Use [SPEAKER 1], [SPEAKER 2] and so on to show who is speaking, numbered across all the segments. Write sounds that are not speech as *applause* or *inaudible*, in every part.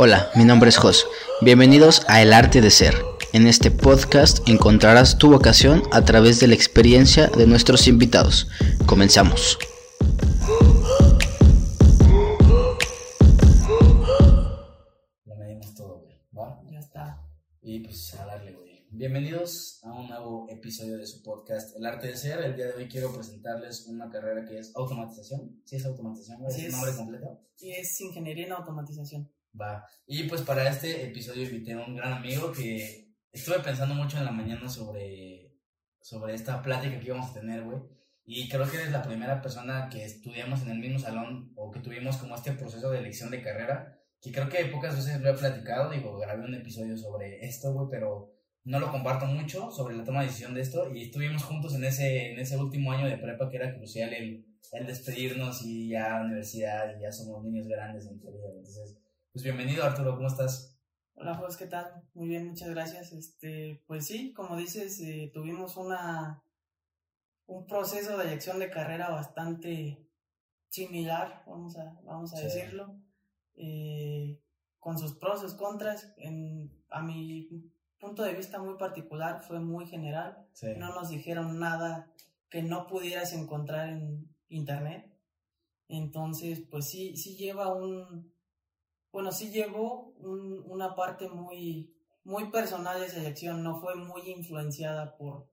[SPEAKER 1] Hola, mi nombre es Jos. Bienvenidos a El Arte de Ser. En este podcast encontrarás tu vocación a través de la experiencia de nuestros invitados. Comenzamos.
[SPEAKER 2] Lo medimos todo, güey. ¿Va? Ya está. Y pues a darle, güey. Bienvenidos a un nuevo episodio de su podcast El Arte de Ser. El día de hoy quiero presentarles una carrera que es automatización. ¿Sí es automatización? ¿Es el nombre completo?
[SPEAKER 3] Sí, es ingeniería en automatización.
[SPEAKER 2] Va. Y pues para este episodio invité a un gran amigo que estuve pensando mucho en la mañana sobre, sobre esta plática que íbamos a tener, güey. Y creo que eres la primera persona que estudiamos en el mismo salón o que tuvimos como este proceso de elección de carrera, que creo que pocas veces lo he platicado, digo, grabé un episodio sobre esto, güey, pero no lo comparto mucho sobre la toma de decisión de esto y estuvimos juntos en ese, en ese último año de prepa que era crucial el, el despedirnos y ya universidad y ya somos niños grandes en teoría, entonces pues bienvenido Arturo, ¿cómo estás?
[SPEAKER 3] Hola José, ¿qué tal? Muy bien, muchas gracias. Este, pues sí, como dices, eh, tuvimos una un proceso de elección de carrera bastante similar, vamos a, vamos a decirlo, eh, con sus pros, sus contras. En, a mi punto de vista muy particular fue muy general. No nos dijeron nada que no pudieras encontrar en internet. Entonces, pues sí, sí lleva un, bueno, sí llevó una parte muy, muy personal de esa elección, no fue muy influenciada por,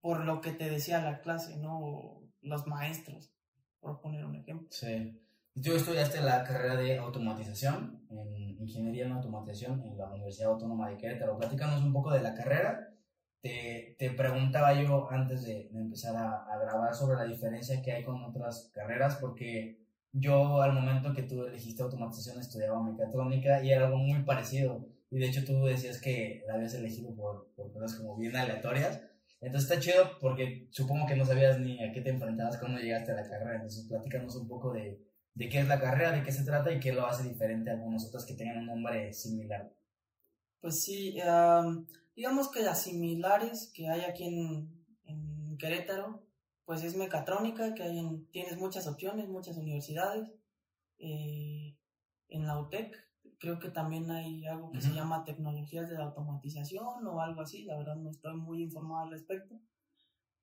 [SPEAKER 3] por lo que te decía la clase, ¿no? Los maestros, por poner un ejemplo.
[SPEAKER 2] Sí. Tú estudiaste la carrera de automatización, en ingeniería en automatización en la Universidad Autónoma de Querétaro. Platícanos un poco de la carrera. Te, te preguntaba yo antes de, empezar a, a grabar sobre la diferencia que hay con otras carreras, porque yo al momento que tú elegiste automatización estudiaba mecatrónica y era algo muy parecido. Y de hecho tú decías que la habías elegido por, por cosas como bien aleatorias. Entonces está chido porque supongo que no sabías ni a qué te enfrentabas cuando llegaste a la carrera. Entonces platícanos un poco de, de qué es la carrera, de qué se trata y qué lo hace diferente a algunas otras que tengan un nombre similar.
[SPEAKER 3] Pues sí, digamos que las similares que hay aquí en, en Querétaro pues es mecatrónica, que hay en, tienes muchas opciones, muchas universidades. Eh, en la UTEC creo que también hay algo que se llama tecnologías de la automatización o algo así, la verdad no estoy muy informado al respecto.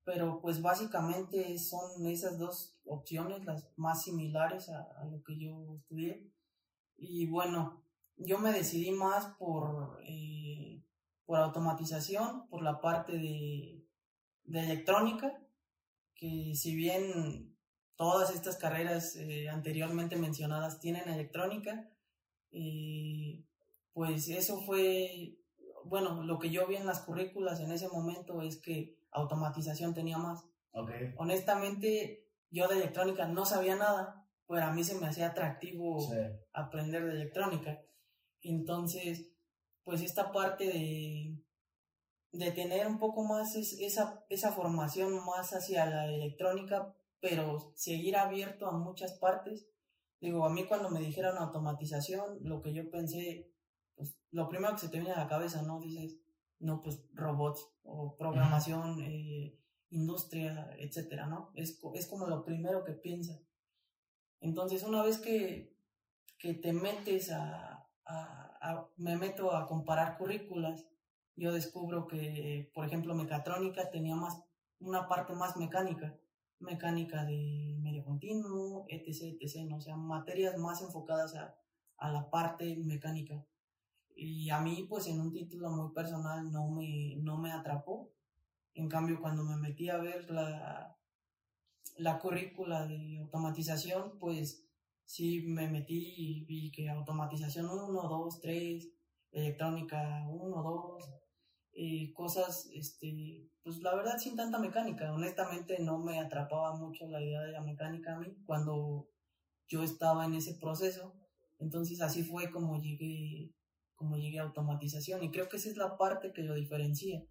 [SPEAKER 3] Pero pues básicamente son esas dos opciones las más similares a, lo que yo estudié. Y bueno, yo me decidí más por, eh, por automatización, por la parte de, de electrónica, que si bien todas estas carreras eh, anteriormente mencionadas tienen electrónica, eh, pues eso fue, bueno, lo que yo vi en las currículas en ese momento es que automatización tenía más. Honestamente, yo de electrónica no sabía nada, pero a mí se me hacía atractivo aprender de electrónica. Entonces, pues esta parte de, de tener un poco más esa, esa formación más hacia la electrónica, pero seguir abierto a muchas partes. Digo, a mí cuando me dijeron automatización, lo que yo pensé, pues lo primero que se te viene a la cabeza, ¿no? Dices, no, pues robots o programación, eh, industria, etcétera, ¿no? Es, es como lo primero que piensas. Entonces, una vez que, que te metes a, a, me meto a comparar currículas yo descubro que, por ejemplo, mecatrónica tenía más, una parte más mecánica, mecánica de medio continuo, etc., etc., ¿no? o sea, materias más enfocadas a, a la parte mecánica. Y a mí, pues en un título muy personal no me, no me atrapó. En cambio, cuando me metí a ver la, la currícula de automatización, pues sí me metí y vi que automatización 1, 2, 3, electrónica 1, 2, eh, cosas, este, pues la verdad sin tanta mecánica. Honestamente no me atrapaba mucho la idea de la mecánica a mí cuando yo estaba en ese proceso. Entonces así fue como llegué, como llegué a automatización y creo que esa es la parte que lo diferencia,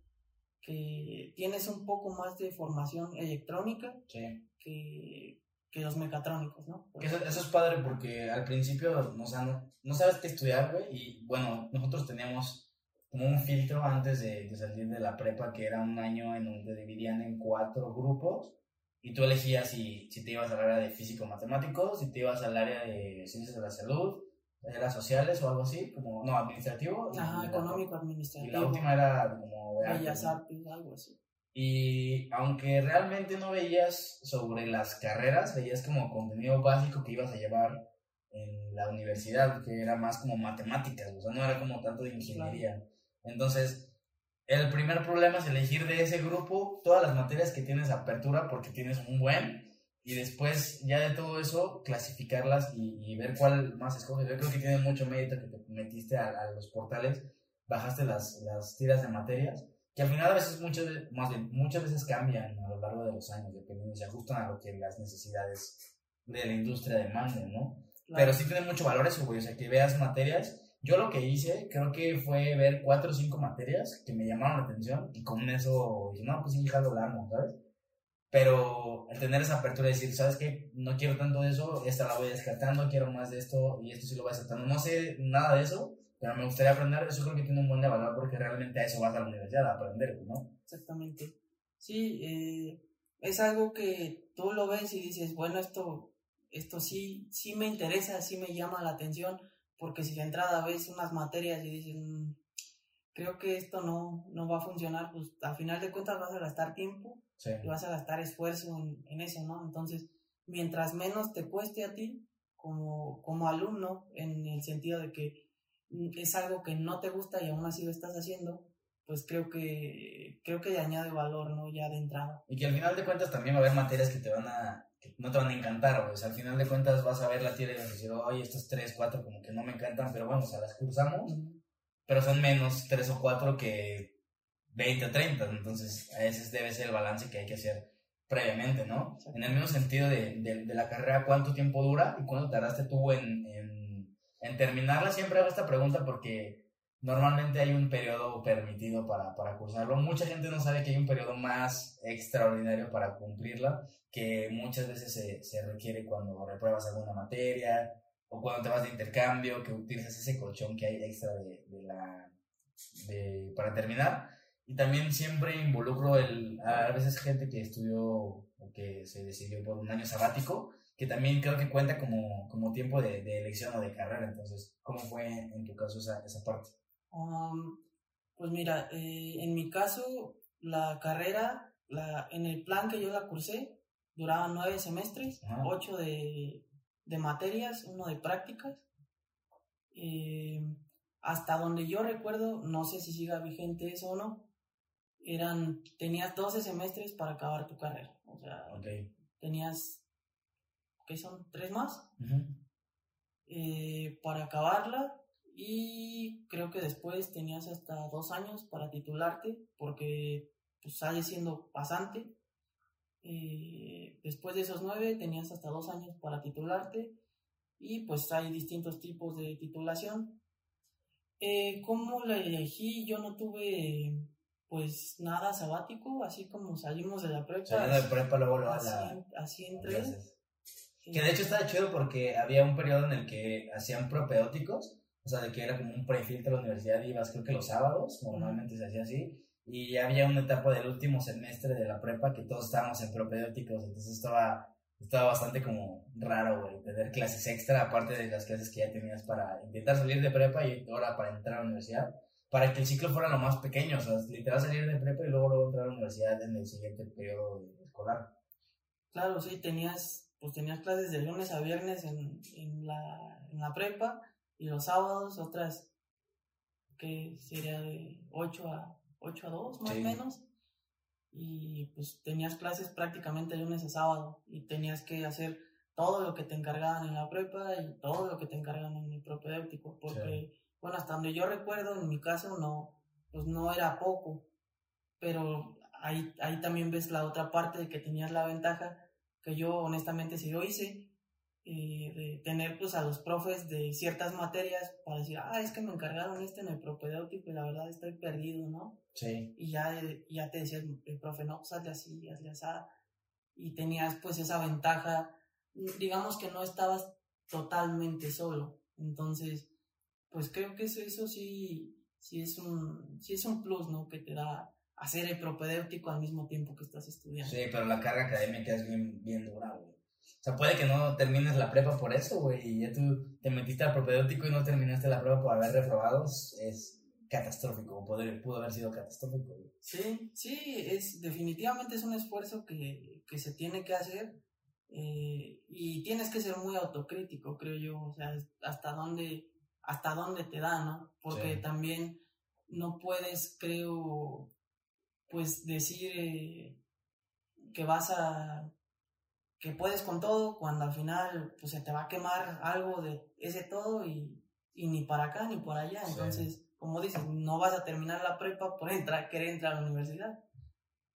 [SPEAKER 3] que tienes un poco más de formación electrónica que, que los mecatrónicos, ¿no?
[SPEAKER 2] Eso, eso, es padre porque al principio, no, no sabes qué estudiar, güey, y bueno, nosotros teníamos como un filtro antes de, de, salir de la prepa, que era un año en donde dividían en cuatro grupos y tú elegías si, si te ibas al área de físico-matemáticos, si te ibas al área de ciencias de la salud, era sociales o algo así, como, no, administrativo.
[SPEAKER 3] Ajá,
[SPEAKER 2] y
[SPEAKER 3] económico,
[SPEAKER 2] Y
[SPEAKER 3] administrativo.
[SPEAKER 2] la última era como de
[SPEAKER 3] Bellas algo así.
[SPEAKER 2] Y aunque realmente no veías sobre las carreras, veías como contenido básico que ibas a llevar en la universidad, que era más como matemáticas, o sea, no era como tanto de ingeniería. Entonces, el primer problema es elegir de ese grupo todas las materias que tienes apertura porque tienes un buen, y después ya de todo eso, clasificarlas y, y ver cuál más escoges. Yo creo que tiene mucho mérito que te metiste a, a los portales, bajaste las, las tiras de materias que al final a veces muchas veces, más bien, muchas veces cambian a lo largo de los años, dependiendo, se ajustan a lo que las necesidades de la industria demanden, ¿no?
[SPEAKER 3] Claro.
[SPEAKER 2] Pero sí tiene mucho valor eso, güey, o sea, que veas materias. Yo lo que hice, creo que fue ver cuatro o cinco materias que me llamaron la atención y con eso dije, no, pues sí, jalo la armo, ¿sabes? Pero el tener esa apertura de decir, ¿sabes qué? No quiero tanto de eso, esta la voy descartando, quiero más de esto y esto sí lo voy aceptando. No sé nada de eso, pero me gustaría aprender. Eso creo que tiene un buen valor porque realmente a eso vas a la universidad, a aprender, ¿no?
[SPEAKER 3] Exactamente. Sí, eh, es algo que tú lo ves y dices, bueno, esto, esto sí, sí me interesa, sí me llama la atención, porque si de entrada ves unas materias y dices, "Mm, creo que esto no, no va a funcionar, pues al final de cuentas vas a gastar tiempo
[SPEAKER 2] Sí.
[SPEAKER 3] y vas a gastar esfuerzo en, en eso, ¿no? Entonces, mientras menos te cueste a ti como, como alumno, en el sentido de que mm, es algo que no te gusta y aún así lo estás haciendo, pues creo que creo que añade valor, ¿no? Ya de entrada.
[SPEAKER 2] Y que al final de cuentas también va a haber materias que te van a, no te van a encantar, sea, al final de cuentas vas a ver la tira y vas a decir, oye, estos tres, cuatro como que no me encantan, pero bueno, o sea, las cursamos, pero son menos tres o cuatro que 20 o 30. Entonces, a veces debe ser el balance que hay que hacer previamente, ¿no? En el mismo sentido de, de, de la carrera, ¿cuánto tiempo dura y cuánto tardaste tú en, en, en terminarla? Siempre hago esta pregunta porque normalmente hay un periodo permitido para, para cursarlo. Mucha gente no sabe que hay un periodo más extraordinario para cumplirla, que muchas veces se, se requiere cuando repruebas alguna materia o cuando te vas de intercambio, que utilizas ese colchón que hay extra de, de la, de, para terminar. Y también siempre involucro el, a veces gente que estudió o que se decidió por un año sabático, que también creo que cuenta como, como tiempo de, de elección o de carrera. Entonces, ¿cómo fue en tu caso esa, esa parte?
[SPEAKER 3] Um, pues mira, eh, en mi caso, la carrera, la, en el plan que yo la cursé, duraba nueve semestres,
[SPEAKER 2] Ajá.
[SPEAKER 3] ocho de, de materias, uno de prácticas. Eh, hasta donde yo recuerdo, no sé si siga vigente eso o no, eran, tenías 12 semestres para acabar tu carrera. O sea, tenías, ¿qué son? ¿Tres más? Eh, para acabarla y creo que después tenías hasta dos años para titularte porque pues sale siendo pasante. Eh, después de esos nueve tenías hasta dos años para titularte y pues hay distintos tipos de titulación. Eh, ¿Cómo la elegí? Yo no tuve pues nada sabático, así como salimos de la prepa.
[SPEAKER 2] Saliendo de prepa, luego lo
[SPEAKER 3] así,
[SPEAKER 2] la...
[SPEAKER 3] así entré.
[SPEAKER 2] Que de hecho estaba chido porque había un periodo en el que hacían propedéuticos, o sea, de que era como un prefiltro a la universidad, ibas creo que los sábados, normalmente se hacía así, y ya había una etapa del último semestre de la prepa que todos estábamos en propedéuticos, entonces estaba, estaba bastante como raro, güey, tener clases extra, aparte de las clases que ya tenías para intentar salir de prepa y ahora para entrar a la universidad, para que el ciclo fuera lo más pequeño, o sea, literal salir de prepa y luego, luego entrar a la universidad en el siguiente periodo escolar.
[SPEAKER 3] Claro, sí, tenías, pues tenías clases de lunes a viernes en, en, la, en la prepa y los sábados otras que sería de 8 a, 8 a 2 más o
[SPEAKER 2] Sí.
[SPEAKER 3] menos. Y pues tenías clases prácticamente de lunes a sábado y tenías que hacer todo lo que te encargaban en la prepa y todo lo que te encargan en el propedéutico. Porque, bueno, hasta donde yo recuerdo, en mi caso no, pues no era poco. Pero ahí, ahí también ves la otra parte de que tenías la ventaja que yo honestamente sí lo hice, eh, de tener pues a los profes de ciertas materias para decir, ah, es que me encargaron este en el propedéutico y la verdad estoy perdido, ¿no?
[SPEAKER 2] Sí.
[SPEAKER 3] Y ya, eh, ya te decía el, el profe, no, pues hazle así, hazle así. Y tenías pues esa ventaja, digamos que no estabas totalmente solo. Entonces, pues creo que eso, eso sí, sí, es un, sí es un plus, ¿no? Que te da hacer el propedéutico al mismo tiempo que estás estudiando.
[SPEAKER 2] Sí, pero la carga académica es bien, bien dura, güey. O sea, puede que no termines la prepa por eso, güey, y ya tú te metiste al propedéutico y no terminaste la prepa por haber reprobado, es catastrófico, poder, pudo haber sido catastrófico. Güey.
[SPEAKER 3] Sí, sí, es, definitivamente es un esfuerzo que, que se tiene que hacer eh, y tienes que ser muy autocrítico, creo yo, o sea, hasta dónde, hasta dónde te da, ¿no? Porque también no puedes, creo, pues decir eh, que vas a, que puedes con todo cuando al final pues se te va a quemar algo de ese todo y, y ni para acá ni por allá, entonces, como dices, no vas a terminar la prepa por entrar, querer entrar a la universidad.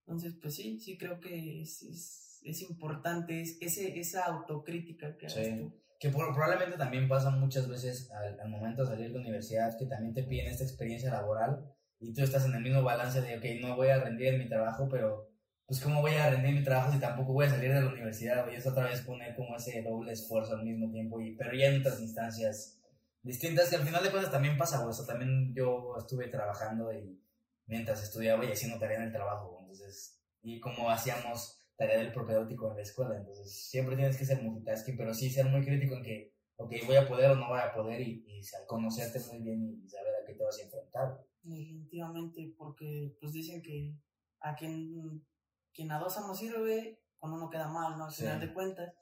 [SPEAKER 3] Entonces, pues sí, sí creo que es, es, es importante es, ese, esa autocrítica que haces tú.
[SPEAKER 2] Que probablemente también pasa muchas veces al, al, momento de salir de la universidad, que también te piden esta experiencia laboral y tú estás en el mismo balance de, ok, no voy a rendir en mi trabajo, pero pues cómo voy a rendir mi trabajo si tampoco voy a salir de la universidad, y es otra vez poner como ese doble esfuerzo al mismo tiempo, y, pero ya en otras instancias distintas, y al final de cuentas también pasa, o sea, también yo estuve trabajando y mientras estudiaba y haciendo tarea en el trabajo, entonces, y como hacíamos tarea del propedéutico en la escuela, entonces siempre tienes que ser multitasking, pero sí ser muy crítico en que, ok, voy a poder o no voy a poder, y, y conocerte muy bien y saber a qué te vas a enfrentar.
[SPEAKER 3] Definitivamente, porque pues dicen que a quien, quien a dos no sirve, con uno queda mal, ¿no? Al final de cuentas.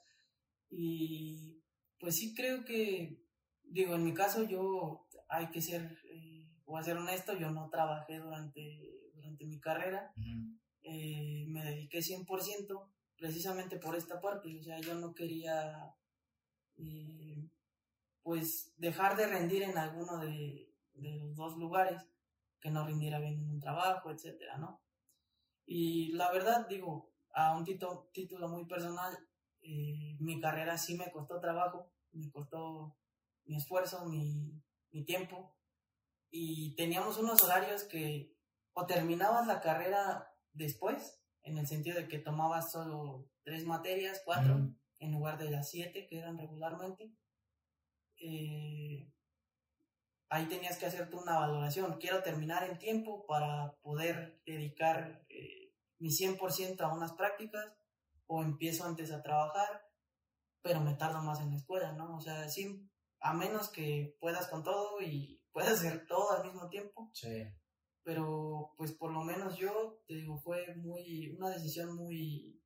[SPEAKER 3] Y pues sí creo que, digo, en mi caso yo hay que ser, eh, voy a ser honesto, yo no trabajé durante, durante mi carrera, eh, me dediqué 100% precisamente por esta parte, o sea, yo no quería, eh, pues, dejar de rendir en alguno de, de los dos lugares, que no rindiera bien en un trabajo, etcétera, ¿no? Y la verdad, digo, a un título, título muy personal, eh, mi carrera sí me costó trabajo, me costó mi esfuerzo, mi, mi tiempo, y teníamos unos horarios que o terminabas la carrera después, en el sentido de que tomabas solo tres materias, cuatro, en lugar de las siete que eran regularmente. Eh, ahí tenías que hacerte una valoración. Quiero terminar en tiempo para poder dedicar eh, mi 100% a unas prácticas o empiezo antes a trabajar, pero me tardo más en la escuela, ¿no? O sea, sí, a menos que puedas con todo y *laughs* puedas hacer todo al mismo tiempo.
[SPEAKER 2] Sí.
[SPEAKER 3] Pero pues por lo menos yo, te digo, fue muy, una decisión muy,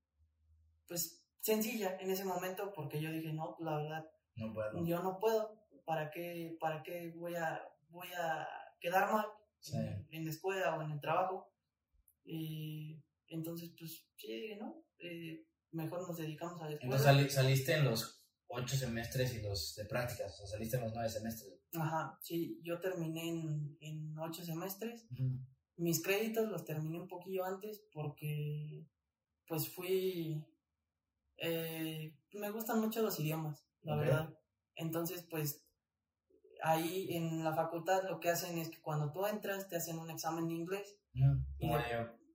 [SPEAKER 3] pues sencilla en ese momento porque yo dije, no, la verdad,
[SPEAKER 2] no puedo.
[SPEAKER 3] yo no puedo ¿para qué, para qué voy, a, voy a quedar mal en, la escuela o en el trabajo? Y entonces, pues sí, ¿no? Eh, mejor nos dedicamos a la escuela.
[SPEAKER 2] Entonces saliste en los ocho semestres y los de prácticas, o sea, saliste en los nueve semestres.
[SPEAKER 3] Ajá, sí, yo terminé en, en ocho semestres. Mis créditos los terminé un poquillo antes porque, pues fui... Eh, me gustan mucho los idiomas, la verdad. Entonces, pues ahí en la facultad lo que hacen es que cuando tú entras te hacen un examen de inglés.
[SPEAKER 2] como, de,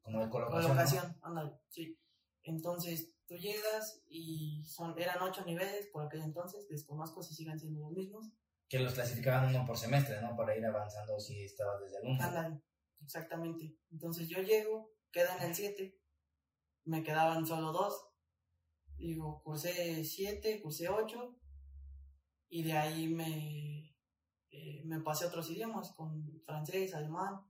[SPEAKER 2] como, de, colocación.
[SPEAKER 3] Colocación, ándale, sí. Entonces tú llegas y son, eran ocho niveles por aquel entonces, desconozco si siguen siendo los mismos.
[SPEAKER 2] Que los clasificaban uno por semestre, ¿no? Para ir avanzando si estabas desde el uno.
[SPEAKER 3] Ándale, exactamente. Entonces yo llego, queda en el 7, me quedaban solo dos. Digo, cursé 7, cursé 8 y de ahí me, eh, me pasé a otros idiomas, con francés, alemán,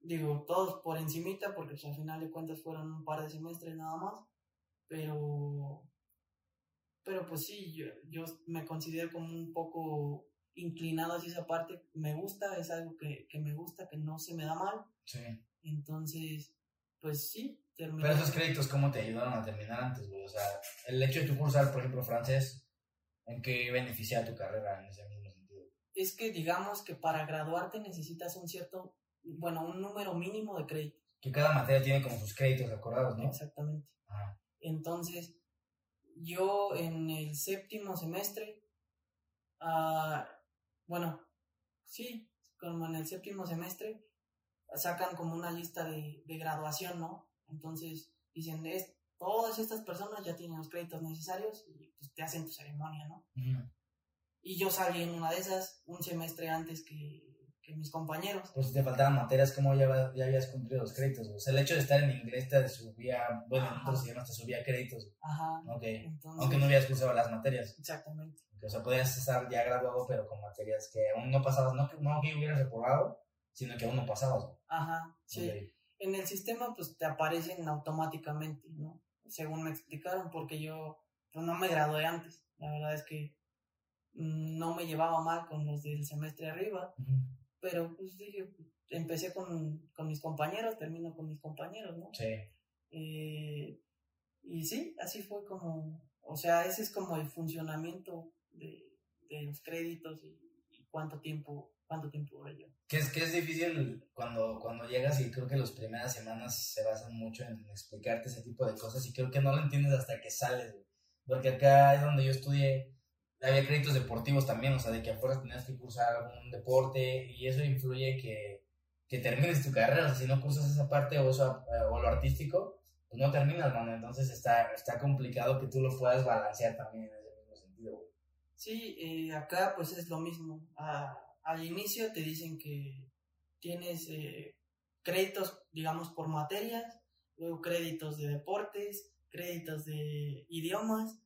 [SPEAKER 3] digo, todos por encimita, porque pues, al final de cuentas fueron un par de semestres nada más, pero, pero pues sí, yo, yo me considero como un poco inclinado hacia esa parte, me gusta, es algo que, que me gusta, que no se me da mal,
[SPEAKER 2] sí.
[SPEAKER 3] entonces, pues sí.
[SPEAKER 2] Terminé. Pero esos créditos, ¿cómo te ayudaron a terminar antes, güey? O sea, el hecho de tu cursar, por ejemplo, francés, ¿en qué beneficia tu carrera en ese mismo
[SPEAKER 3] es que digamos que para graduarte necesitas un cierto, bueno, un número mínimo de créditos.
[SPEAKER 2] Que cada materia tiene como sus créditos acordados, ¿no?
[SPEAKER 3] Exactamente. Entonces, yo en el séptimo semestre, uh, bueno, sí, como en el séptimo semestre, sacan como una lista de, de graduación, ¿no? Entonces, dicen, es, todas estas personas ya tienen los créditos necesarios y pues, te hacen tu ceremonia, ¿no? Y yo salí en una de esas un semestre antes que, que mis compañeros.
[SPEAKER 2] Pues si te faltaban materias, ¿cómo ya, ya habías cumplido los créditos? O sea, el hecho de estar en inglés te subía, bueno, en otros idiomas te subía créditos.
[SPEAKER 3] Ajá. Entonces,
[SPEAKER 2] Aunque no habías cursado las materias.
[SPEAKER 3] Exactamente.
[SPEAKER 2] O sea, podrías estar ya graduado, pero con materias que aún no pasabas, no que, no que hubieras reprobado, sino que aún no pasabas.
[SPEAKER 3] Ajá, sí. En el sistema pues te aparecen automáticamente, ¿no? Según me explicaron, porque yo pues, no me gradué antes. La verdad es que no me llevaba mal con los del semestre arriba, pero pues dije, empecé con, con mis compañeros, termino con mis compañeros, ¿no?
[SPEAKER 2] Sí.
[SPEAKER 3] Eh, y sí, así fue como, o sea, ese es como el funcionamiento de, de los créditos y, y cuánto tiempo, cuánto tiempo duré yo.
[SPEAKER 2] Que es, que es difícil cuando, cuando llegas y creo que las primeras semanas se basan mucho en explicarte ese tipo de cosas y creo que no lo entiendes hasta que sales. Porque acá es donde yo estudié, había créditos deportivos también, o sea, de que afuera tenías que cursar algún deporte y eso influye que, que termines tu carrera, o sea, si no cursas esa parte o, eso, eh, o lo artístico, pues no terminas, entonces está, está complicado que tú lo puedas balancear también en ese mismo sentido.
[SPEAKER 3] Sí, eh, acá pues es lo mismo. Al inicio te dicen que tienes eh, créditos, digamos, por materias, luego créditos de deportes, créditos de idiomas,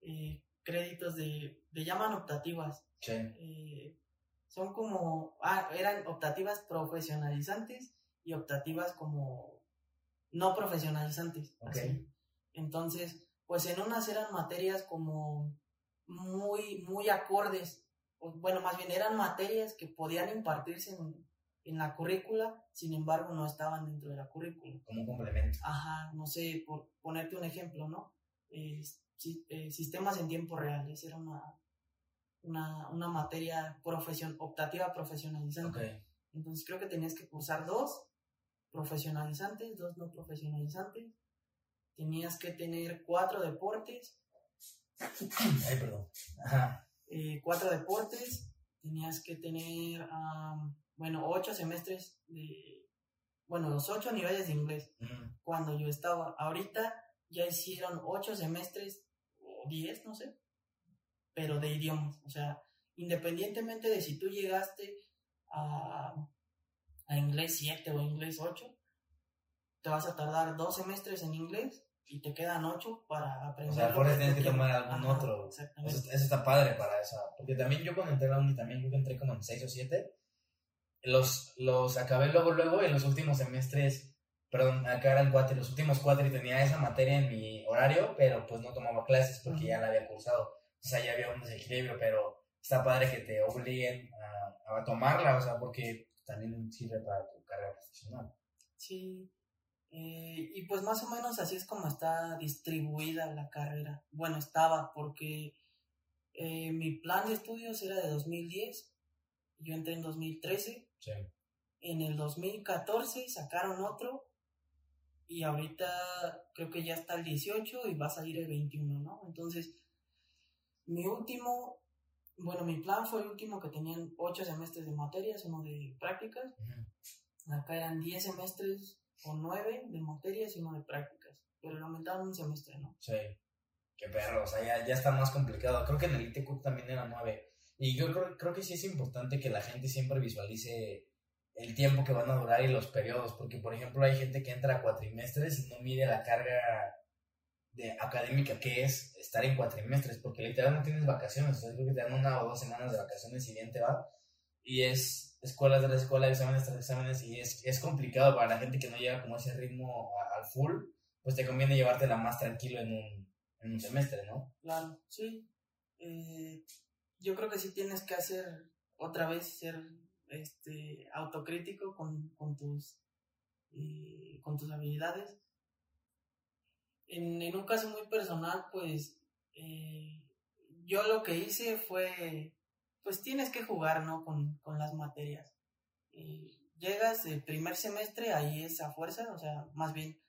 [SPEAKER 3] eh, créditos de, le llaman optativas.
[SPEAKER 2] Sí.
[SPEAKER 3] Eh, son como, ah, eran optativas profesionalizantes y optativas como no profesionalizantes.
[SPEAKER 2] Ok.
[SPEAKER 3] así. Entonces, pues en unas eran materias como muy, muy acordes, bueno, más bien eran materias que podían impartirse en, en la currícula, sin embargo no estaban dentro de la currícula.
[SPEAKER 2] Como un complemento.
[SPEAKER 3] Ajá, no sé, por ponerte un ejemplo, ¿no? Eh, si- eh, sistemas en tiempo real, esa era una, una, una materia profesion, optativa profesionalizante. Entonces creo que tenías que cursar dos profesionalizantes, dos no profesionalizantes. Tenías que tener cuatro deportes,
[SPEAKER 2] Ay, perdón. Ajá.
[SPEAKER 3] eh, cuatro deportes. Tenías que tener, bueno, ocho semestres de, bueno, los ocho niveles de inglés. Cuando yo estaba. Ahorita ya hicieron ocho semestres o diez, no sé, pero de idiomas. O sea, independientemente de si tú llegaste a, a inglés 7 o inglés 8, te vas a tardar dos semestres en inglés y te quedan ocho para aprender.
[SPEAKER 2] O sea, por
[SPEAKER 3] que
[SPEAKER 2] tienes que tomar algún
[SPEAKER 3] Ajá,
[SPEAKER 2] otro. Eso, eso está padre para eso. Porque también yo cuando entré a la uni también que entré como en 6 o 7. Los, los acabé luego, luego en los últimos semestres. Perdón, acá eran cuatro. Los últimos cuatro y tenía esa materia en mi horario, pero pues no tomaba clases porque ya la había cursado. O sea, ya había un desequilibrio, pero está padre que te obliguen a, a tomarla, o sea, porque también sirve para tu carrera profesional.
[SPEAKER 3] Sí. Eh, y pues más o menos así es como está distribuida la carrera. Bueno, estaba porque eh, mi plan de estudios era de 2010. Yo entré en 2013.
[SPEAKER 2] Sí.
[SPEAKER 3] En el 2014 sacaron otro. Y ahorita creo que ya está el 18 y va a salir el 21, ¿no? Entonces, mi último, bueno, mi plan fue el último que tenían 8 semestres de materias, uno de prácticas. Acá eran 10 semestres o 9 de materias y uno de prácticas. Pero le aumentaron un semestre, ¿no?
[SPEAKER 2] Sí. Qué perro, o sea, ya, ya está más complicado. Creo que en el ITQ también era nueve. Y yo creo, creo que sí es importante que la gente siempre visualice el tiempo que van a durar y los periodos, porque por ejemplo hay gente que entra a cuatrimestres y no mide la carga de académica que es estar en cuatrimestres, porque literal no tienes vacaciones, o sea, creo que te dan una o dos semanas de vacaciones y bien te va, y es escuelas la escuela, exámenes tras exámenes, y es, es complicado para la gente que no llega como ese ritmo al full, pues te conviene llevártela más tranquilo en un, en un semestre, ¿no?
[SPEAKER 3] Claro, sí. Eh, yo creo que sí tienes que hacer otra vez, ser este, autocrítico con, con tus, eh, con tus habilidades. En, en un caso muy personal, pues eh, yo lo que hice fue, pues tienes que jugar, ¿no? Con, con las materias. Eh, llegas el primer semestre, ahí es a fuerza, o sea, más bien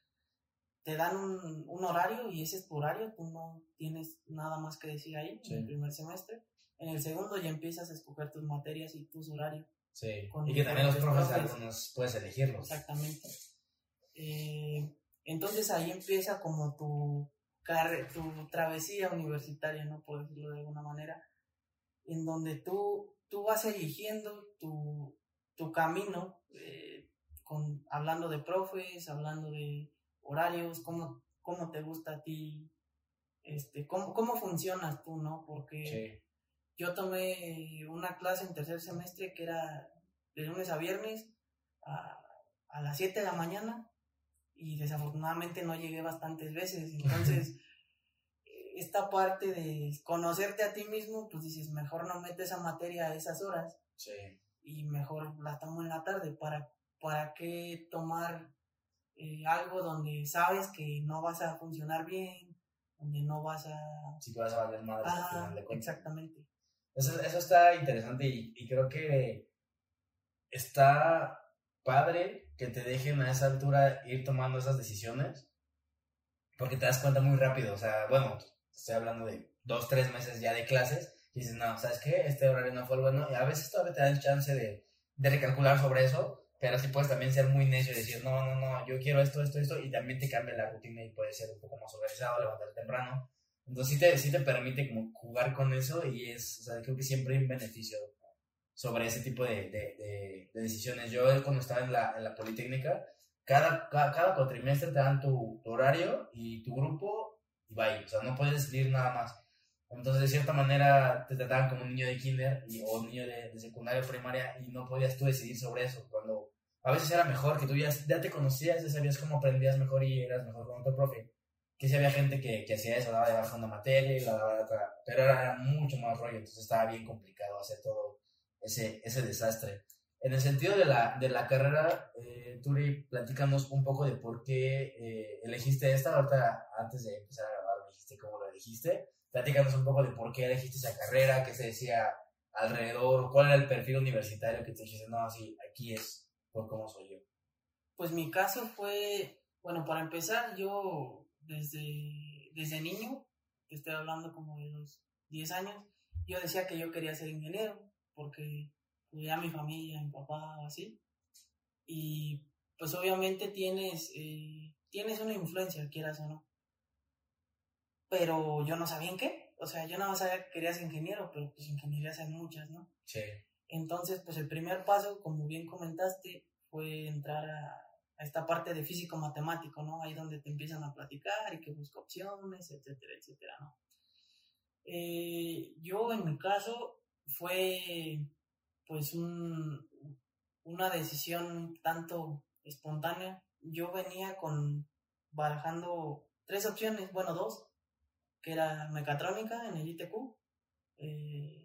[SPEAKER 3] te dan un, un horario y ese es tu horario, tú no tienes nada más que decir ahí
[SPEAKER 2] Sí.
[SPEAKER 3] en el primer semestre. En el segundo ya empiezas a escoger tus materias y tus horarios.
[SPEAKER 2] Sí.
[SPEAKER 3] Con
[SPEAKER 2] Y que también los profes algunos puedes elegirlos.
[SPEAKER 3] Exactamente. Eh, entonces ahí empieza como tu, tu travesía universitaria, ¿no? Por decirlo de alguna manera, en donde tú, tú vas eligiendo tu, tu camino, eh, con, hablando de profes, hablando de horarios, cómo, cómo te gusta a ti, este, cómo, cómo funcionas tú, ¿no? Porque yo tomé una clase en tercer semestre que era de lunes a viernes a, a las 7 de la mañana y desafortunadamente no llegué bastantes veces. *laughs* Entonces, esta parte de conocerte a ti mismo, pues dices, mejor no metes esa materia a esas horas.
[SPEAKER 2] Sí.
[SPEAKER 3] Y mejor la tomo en la tarde. ¿Para, para qué tomar eh, algo donde sabes que no vas a funcionar bien? Donde no vas a...
[SPEAKER 2] Sí que vas a valer madre
[SPEAKER 3] cuentas. Exactamente.
[SPEAKER 2] Eso, eso está interesante y, creo que está padre que te dejen a esa altura ir tomando esas decisiones porque te das cuenta muy rápido, o sea, bueno, estoy hablando de dos, tres meses ya de clases, y dices, no, ¿sabes qué? Este horario no fue el bueno, y a veces todavía te dan chance de, de recalcular sobre eso, pero sí puedes también ser muy necio y decir, no, no, no, yo quiero esto, esto, esto, y también te cambia la rutina y puedes ser un poco más organizado, levantarte temprano. Entonces sí te, sí te permite como jugar con eso y es, o sea, creo que siempre hay un beneficio sobre ese tipo de, de, de, decisiones. Yo cuando estaba en la, en la Politécnica, cada, cada, cada cuatrimestre te dan tu, tu horario y tu grupo y bye. O sea, no puedes decidir nada más. Entonces, de cierta manera, te trataban como un niño de kinder y, o un niño de, de secundaria o primaria y no podías tú decidir sobre eso. Cuando a veces era mejor que tú ya, ya te conocías, ya sabías cómo aprendías mejor y eras mejor con otro profe. Que si había gente que, que hacía eso, daba de baja una materia y la daba de otra, pero era mucho más rollo, entonces estaba bien complicado hacer todo ese, ese desastre. En el sentido de la, de la carrera, eh, Turi, platícanos un poco de por qué eh, elegiste esta. Ahorita, antes de empezar a grabar, dijiste cómo lo elegiste. Platícanos un poco de por qué elegiste esa carrera, qué se decía alrededor, cuál era el perfil universitario que te dijiste, no, sí, aquí es por cómo soy yo.
[SPEAKER 3] Pues mi caso fue, bueno, para empezar, yo desde, desde niño, que estoy hablando como de los 10 años, yo decía que yo quería ser ingeniero, porque a mi familia, mi papá, así. Y pues obviamente tienes, eh, tienes una influencia, quieras o no. Pero yo no sabía en qué. O sea, yo nada más sabía que quería ser ingeniero, pero pues ingenierías hay muchas, ¿no?
[SPEAKER 2] Sí.
[SPEAKER 3] Entonces, pues el primer paso, como bien comentaste, fue entrar a esta parte de físico matemático, ¿no? Ahí donde te empiezan a platicar y que busca opciones, etcétera, etcétera, ¿no? Eh, yo en mi caso fue pues un, una decisión tanto espontánea. Yo venía con barajando tres opciones, bueno, dos, que era mecatrónica en el ITQ eh,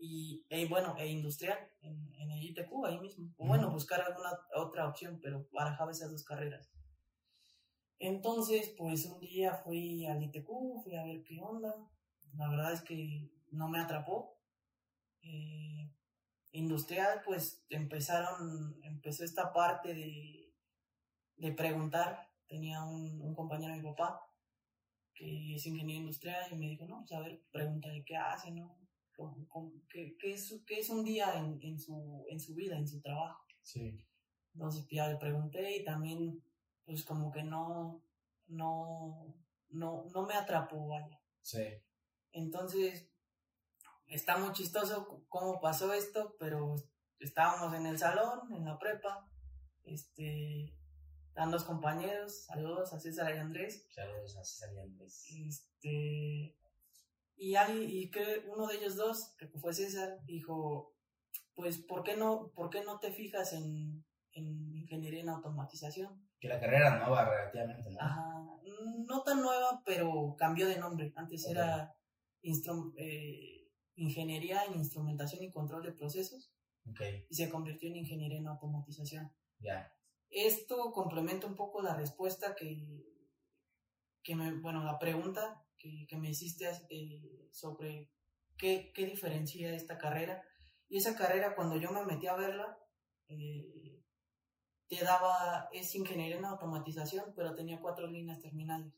[SPEAKER 3] y, e, bueno, e industrial en, en, el ITQ ahí mismo. O bueno, buscar alguna otra opción, pero barajaba esas dos carreras. Entonces, pues un día fui al ITQ, fui a ver qué onda. La verdad es que no me atrapó. Eh, industrial, pues empezaron, empezó esta parte de, de preguntar. Tenía un, un, compañero de mi papá que es ingeniero industrial y me dijo, no, pues a ver, pregúntale qué hace, ¿no? Qué, qué, es, qué, es, un día en, en, su, en su vida, en su trabajo?
[SPEAKER 2] Sí.
[SPEAKER 3] Entonces ya le pregunté y también, pues como que no, no, no, no me atrapó, vaya.
[SPEAKER 2] Sí.
[SPEAKER 3] Entonces, está muy chistoso cómo pasó esto, pero estábamos en el salón, en la prepa, este, están dos compañeros, saludos a César y Andrés.
[SPEAKER 2] Saludos a César y Andrés.
[SPEAKER 3] Este, y, hay, y que uno de ellos dos, que fue César, dijo, pues, ¿por qué no, por qué no te fijas en, en ingeniería en automatización?
[SPEAKER 2] Que la carrera era nueva relativamente, ¿no?
[SPEAKER 3] Ajá, no tan nueva, pero cambió de nombre. Antes era eh, ingeniería en instrumentación y control de procesos. Y se convirtió en ingeniería en automatización.
[SPEAKER 2] Ya.
[SPEAKER 3] Esto complementa un poco la respuesta que, que me, bueno, la pregunta que, que me hiciste eh, sobre qué, qué, diferencia esta carrera. Y esa carrera, cuando yo me metí a verla, eh, te daba, es ingeniería en automatización, pero tenía cuatro líneas terminales.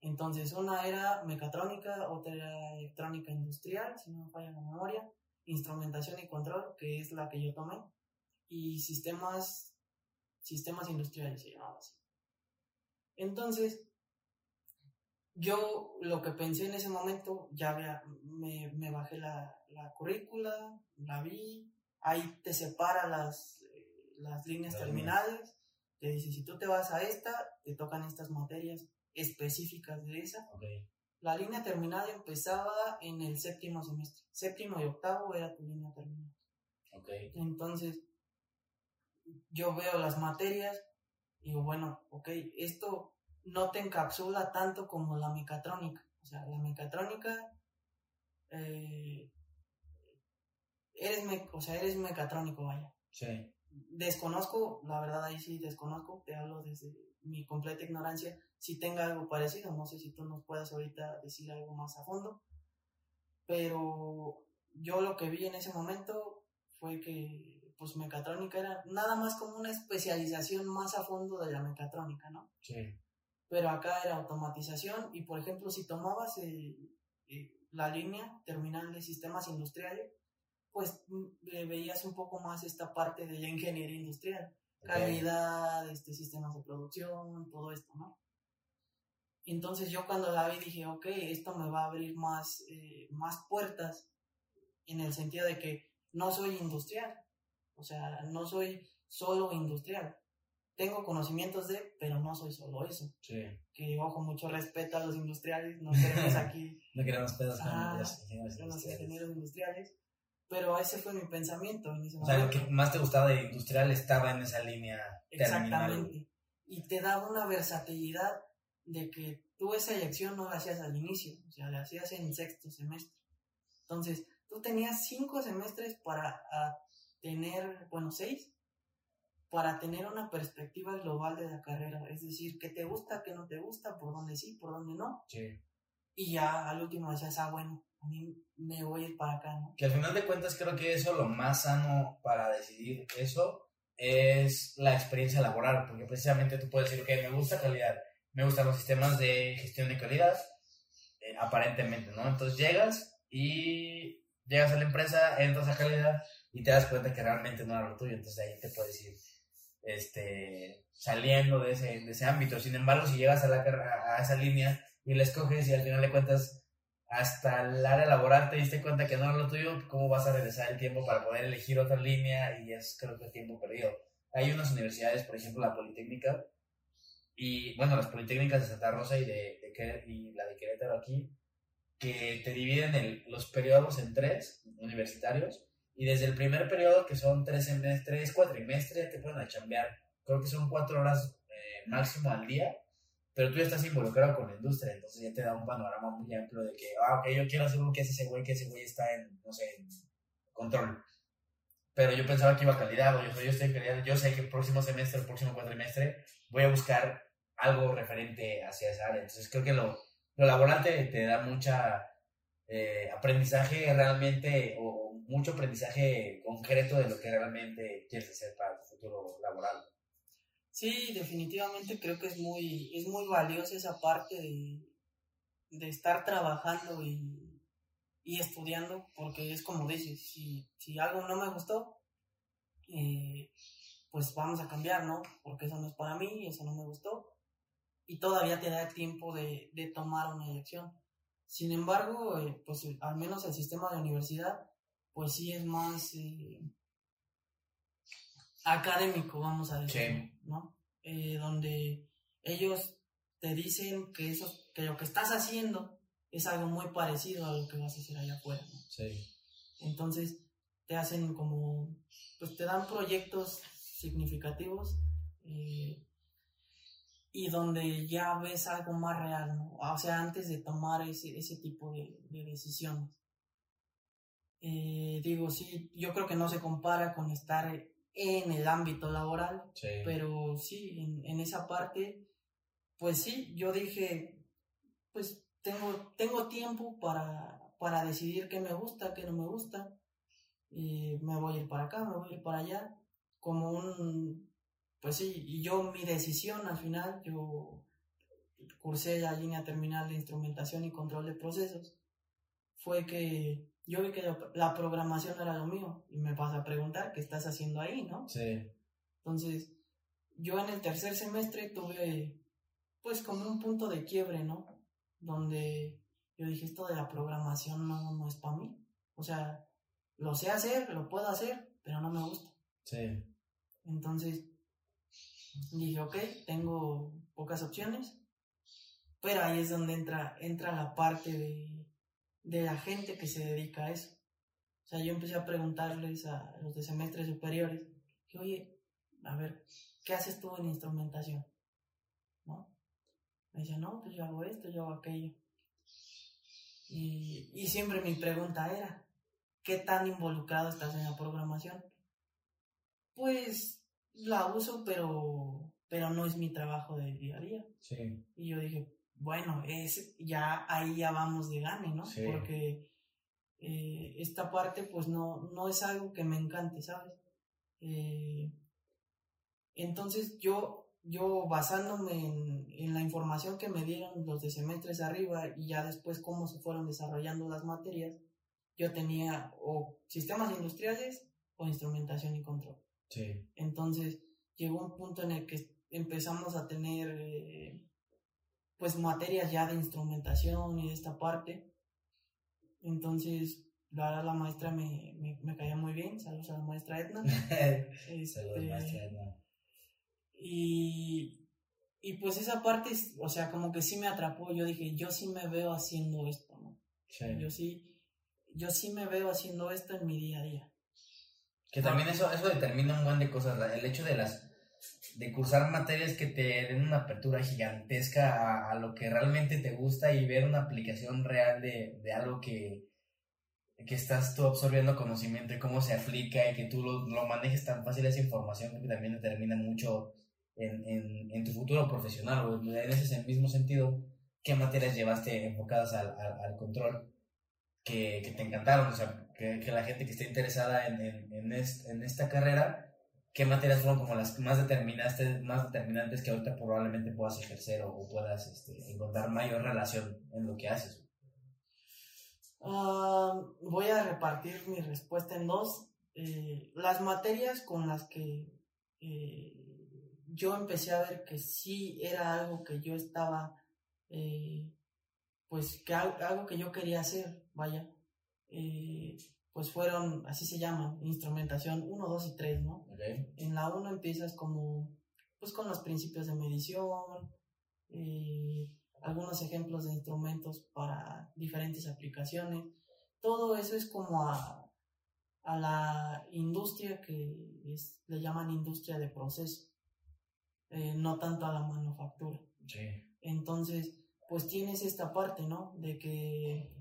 [SPEAKER 3] Entonces, una era mecatrónica, otra era electrónica industrial, si no me falla la memoria, instrumentación y control, que es la que yo tomé, y sistemas, sistemas industriales se llamaba así. Entonces, yo lo que pensé en ese momento, ya me, me bajé la, la currícula, la vi, ahí te separa las, las líneas terminales, te dice, si tú te vas a esta, te tocan estas materias específicas de esa.
[SPEAKER 2] Ok.
[SPEAKER 3] La línea terminal empezaba en el séptimo semestre. Séptimo y octavo era tu línea terminal.
[SPEAKER 2] Ok.
[SPEAKER 3] Entonces, yo veo las materias y digo, bueno, ok, esto no te encapsula tanto como la mecatrónica. O sea, la mecatrónica, eh, eres, me- o sea, eres mecatrónico, vaya.
[SPEAKER 2] Sí.
[SPEAKER 3] Desconozco, la verdad ahí sí desconozco, te hablo desde mi completa ignorancia, si tenga algo parecido, no sé si tú nos puedas ahorita decir algo más a fondo, pero yo lo que vi en ese momento fue que pues mecatrónica era nada más como una especialización más a fondo de la mecatrónica, ¿no?
[SPEAKER 2] Sí.
[SPEAKER 3] Pero acá era automatización y por ejemplo si tomabas eh, eh, la línea terminal de sistemas industriales, pues mm, le veías un poco más esta parte de la ingeniería industrial calidad, este, sistemas de producción, todo esto, ¿no? Entonces yo cuando la vi dije, ok, esto me va a abrir más, eh, más puertas en el sentido de que no soy industrial, o sea, no soy solo industrial. Tengo conocimientos de, pero no soy solo eso.
[SPEAKER 2] Sí.
[SPEAKER 3] Que, ojo, mucho respeto a los industriales, no queremos aquí *laughs*
[SPEAKER 2] No queremos pedos con
[SPEAKER 3] Ah,
[SPEAKER 2] los ingenieros
[SPEAKER 3] con los
[SPEAKER 2] industriales.
[SPEAKER 3] ingenieros industriales, pero ese fue mi pensamiento en ese
[SPEAKER 2] O sea, lo que más te gustaba de industrial estaba en esa línea terminal.
[SPEAKER 3] Exactamente. Y te da una versatilidad de que tú esa elección no la hacías al inicio, o sea, la hacías en sexto semestre. Entonces, tú tenías cinco semestres para a, tener, bueno, seis, para tener una perspectiva global de la carrera. Es decir, qué te gusta, qué no te gusta, por dónde sí, por dónde no.
[SPEAKER 2] Sí.
[SPEAKER 3] Y ya al último decías, ah, bueno, a mí me voy a ir para acá, ¿no?
[SPEAKER 2] Que al final de cuentas creo que eso, lo más sano para decidir eso, es la experiencia laboral, porque precisamente tú puedes decir, ok, me gusta calidad, me gustan los sistemas de gestión de calidad, eh, aparentemente, ¿no? Entonces llegas y llegas a la empresa, entras a calidad y te das cuenta que realmente no era lo tuyo, entonces ahí te puedes ir este, saliendo de ese, de ese ámbito. Sin embargo, si llegas a, la, a esa línea y la escoges y al final de cuentas hasta el área laboral te diste cuenta que no era lo tuyo, ¿cómo vas a regresar el tiempo para poder elegir otra línea? Y es creo que tiempo perdido. Hay unas universidades, por ejemplo la Politécnica, y bueno, las Politécnicas de Santa Rosa y, de, de y la de Querétaro aquí, que te dividen el- los periodos en tres universitarios, y desde el primer periodo, que son tres semestres, cuatrimestres, te ponen a chambear. Creo que son cuatro horas eh, máximo al día, pero tú ya estás involucrado con la industria, entonces ya te da un panorama muy amplio de que, ah, ok, yo quiero hacer lo que hace ese güey, que ese güey está en, no sé, en control. Pero yo pensaba que iba a calidad, o yo, yo estoy en calidad, yo sé que el próximo semestre, el próximo cuatrimestre, voy a buscar algo referente hacia esa área. Entonces creo que lo, lo laboral te, te da mucha eh, aprendizaje realmente, o mucho aprendizaje concreto de lo que realmente quieres hacer para tu futuro laboral.
[SPEAKER 3] Sí, definitivamente creo que es muy, es muy valiosa esa parte de, estar trabajando y, estudiando, porque es como dices, si, algo no me gustó, eh, pues vamos a cambiar, ¿no? Porque eso no es para mí, eso no me gustó, y todavía te da tiempo de, de tomar una elección. Sin embargo, eh, pues al menos el sistema de universidad, pues sí es más... eh, académico, vamos a decir,
[SPEAKER 2] Sí.
[SPEAKER 3] ¿no? Eh, donde ellos te dicen que eso, que lo que estás haciendo es algo muy parecido a lo que vas a hacer allá afuera, ¿no?
[SPEAKER 2] Sí.
[SPEAKER 3] Entonces te hacen como, pues te dan proyectos significativos eh, y donde ya ves algo más real, ¿no? O sea, antes de tomar ese, ese tipo de, de decisiones. Eh, digo, sí, yo creo que no se compara con estar en el ámbito laboral,
[SPEAKER 2] Sí.
[SPEAKER 3] pero sí, en, en esa parte, pues sí, yo dije, pues tengo, tengo tiempo para, para decidir qué me gusta, qué no me gusta, y me voy a ir para acá, me voy a ir para allá, como un, pues sí, y yo mi decisión al final, yo cursé la línea terminal de instrumentación y control de procesos, fue que yo vi que la, la programación era lo mío, y me vas a preguntar qué estás haciendo ahí, ¿no?
[SPEAKER 2] Sí.
[SPEAKER 3] Entonces, yo en el tercer semestre tuve, pues, como un punto de quiebre, ¿no? Donde yo dije, esto de la programación no, no es para mí. O sea, lo sé hacer, lo puedo hacer, pero no me gusta.
[SPEAKER 2] Sí.
[SPEAKER 3] Entonces dije, ok, tengo pocas opciones, pero ahí es donde entra, entra la parte de, de la gente que se dedica a eso. O sea, yo empecé a preguntarles a los de semestres superiores, que, oye, a ver, ¿qué haces tú en instrumentación? ¿No? Me decían, no, pues yo hago esto, yo hago aquello. Y, y siempre mi pregunta era, ¿qué tan involucrado estás en la programación? Pues la uso, pero, pero no es mi trabajo de día a día.
[SPEAKER 2] Sí.
[SPEAKER 3] Y yo dije, bueno, es, ya ahí ya vamos de gane, ¿no?
[SPEAKER 2] Sí.
[SPEAKER 3] Porque eh, esta parte pues no, no es algo que me encante, ¿sabes? Eh, entonces yo, yo basándome en, en, la información que me dieron los de semestres arriba y ya después cómo se fueron desarrollando las materias, yo tenía o sistemas industriales o instrumentación y control.
[SPEAKER 2] Sí.
[SPEAKER 3] Entonces llegó un punto en el que empezamos a tener eh, pues materias ya de instrumentación y de esta parte. Entonces, la verdad la maestra me, me, me caía muy bien, saludos a la maestra Edna. *laughs*
[SPEAKER 2] este, saludos maestra Edna.
[SPEAKER 3] Y, y pues esa parte, o sea, como que sí me atrapó, yo dije, yo sí me veo haciendo esto, ¿no?
[SPEAKER 2] Sí.
[SPEAKER 3] Yo sí, yo sí me veo haciendo esto en mi día a día.
[SPEAKER 2] Que también eso, eso determina un buen de cosas, el hecho de las de cursar materias que te den una apertura gigantesca a, a, lo que realmente te gusta y ver una aplicación real de, de algo que, que estás tú absorbiendo conocimiento y cómo se aplica y que tú lo, lo manejes tan fácil esa información que también determina mucho en, en, en tu futuro profesional o en ese mismo sentido qué materias llevaste enfocadas al, al, control que, que, te encantaron, o sea, que, que, la gente que esté interesada en, en, en esta carrera qué materias fueron como las más determinantes, más determinantes que ahorita probablemente puedas ejercer o, puedas este, encontrar mayor relación en lo que haces?
[SPEAKER 3] Uh, voy a repartir mi respuesta en dos. Eh, las materias con las que eh, yo empecé a ver que sí era algo que yo estaba, eh, pues que algo que yo quería hacer, vaya pues fueron, así se llaman, instrumentación 1, 2 y 3, ¿no?
[SPEAKER 2] Okay.
[SPEAKER 3] En la 1 empiezas como, pues con los principios de medición, eh, algunos ejemplos de instrumentos para diferentes aplicaciones. Todo eso es como a, a la industria que es, le llaman industria de proceso, eh, no tanto a la manufactura.
[SPEAKER 2] Sí.
[SPEAKER 3] Entonces, pues tienes esta parte, ¿no? De que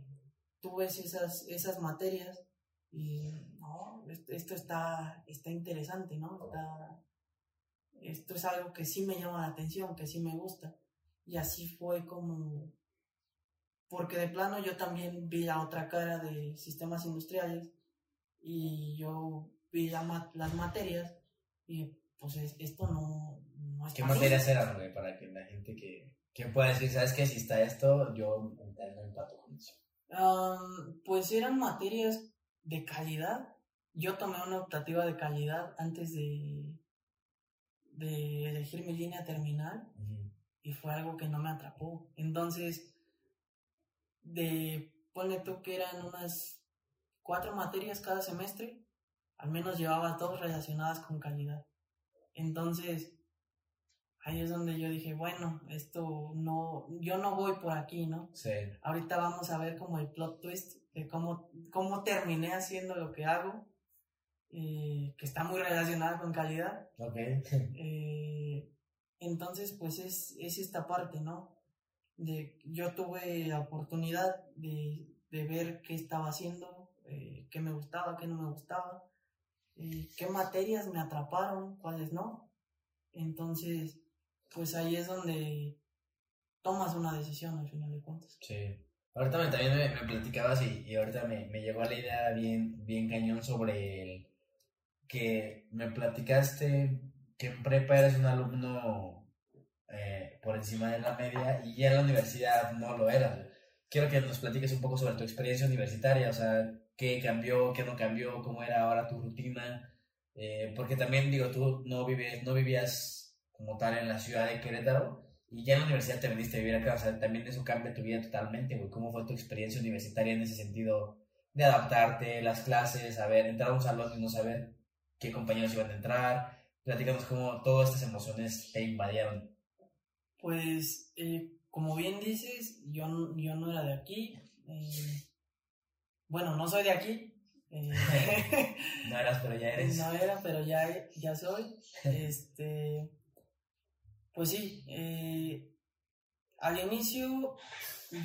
[SPEAKER 3] tú ves esas, esas materias y no, esto está, está interesante, ¿no? Está, esto es algo que sí me llama la atención, que sí me gusta. Y así fue como, porque de plano yo también vi la otra cara de sistemas industriales y yo vi la, las materias y pues es, esto no, no es
[SPEAKER 2] ¿Qué materias eran, güey? Para que la gente que, que pueda decir, ¿sabes qué? Si está esto, yo no empato con eso.
[SPEAKER 3] Um, pues eran materias de calidad. Yo tomé una optativa de calidad antes de, de elegir mi línea terminal
[SPEAKER 2] uh -huh.
[SPEAKER 3] y fue algo que no me atrapó. Entonces, de ponle tú que eran unas cuatro materias cada semestre, al menos llevaba dos relacionadas con calidad. Entonces, ahí es donde yo dije, bueno, esto no, yo no voy por aquí, ¿no?
[SPEAKER 2] Sí.
[SPEAKER 3] Ahorita vamos a ver como el plot twist de cómo, cómo terminé haciendo lo que hago, eh, que está muy relacionada con calidad.
[SPEAKER 2] Ok.
[SPEAKER 3] Eh, entonces, pues es, es esta parte, ¿no? De, yo tuve la oportunidad de, de ver qué estaba haciendo, eh, qué me gustaba, qué no me gustaba, eh, qué materias me atraparon, cuáles no. Entonces, pues ahí es donde tomas una decisión al final de cuentas.
[SPEAKER 2] Sí. Ahorita me, también me, me platicabas y, ahorita me, me, llegó la idea bien, bien cañón sobre el que me platicaste que en prepa eres un alumno eh, por encima de la media y ya en la universidad no lo eras. Quiero que nos platiques un poco sobre tu experiencia universitaria, o sea, qué cambió, qué no cambió, cómo era ahora tu rutina, eh, porque también digo, tú no, vives, no vivías como tal en la ciudad de Querétaro, y ya en la universidad te veniste a vivir acá, o sea, también eso cambia tu vida totalmente, güey. ¿Cómo fue tu experiencia universitaria en ese sentido de adaptarte, las clases, a ver, entrar a un salón y no saber qué compañeros iban a entrar, Platícanos cómo todas estas emociones te invadieron.
[SPEAKER 3] Pues, eh, como bien dices, yo, no- yo no era de aquí. eh, bueno, no soy de aquí. eh, *laughs*
[SPEAKER 2] No eras, pero ya eres. *laughs*
[SPEAKER 3] no era, pero ya, ya soy. Este, pues sí, eh, al inicio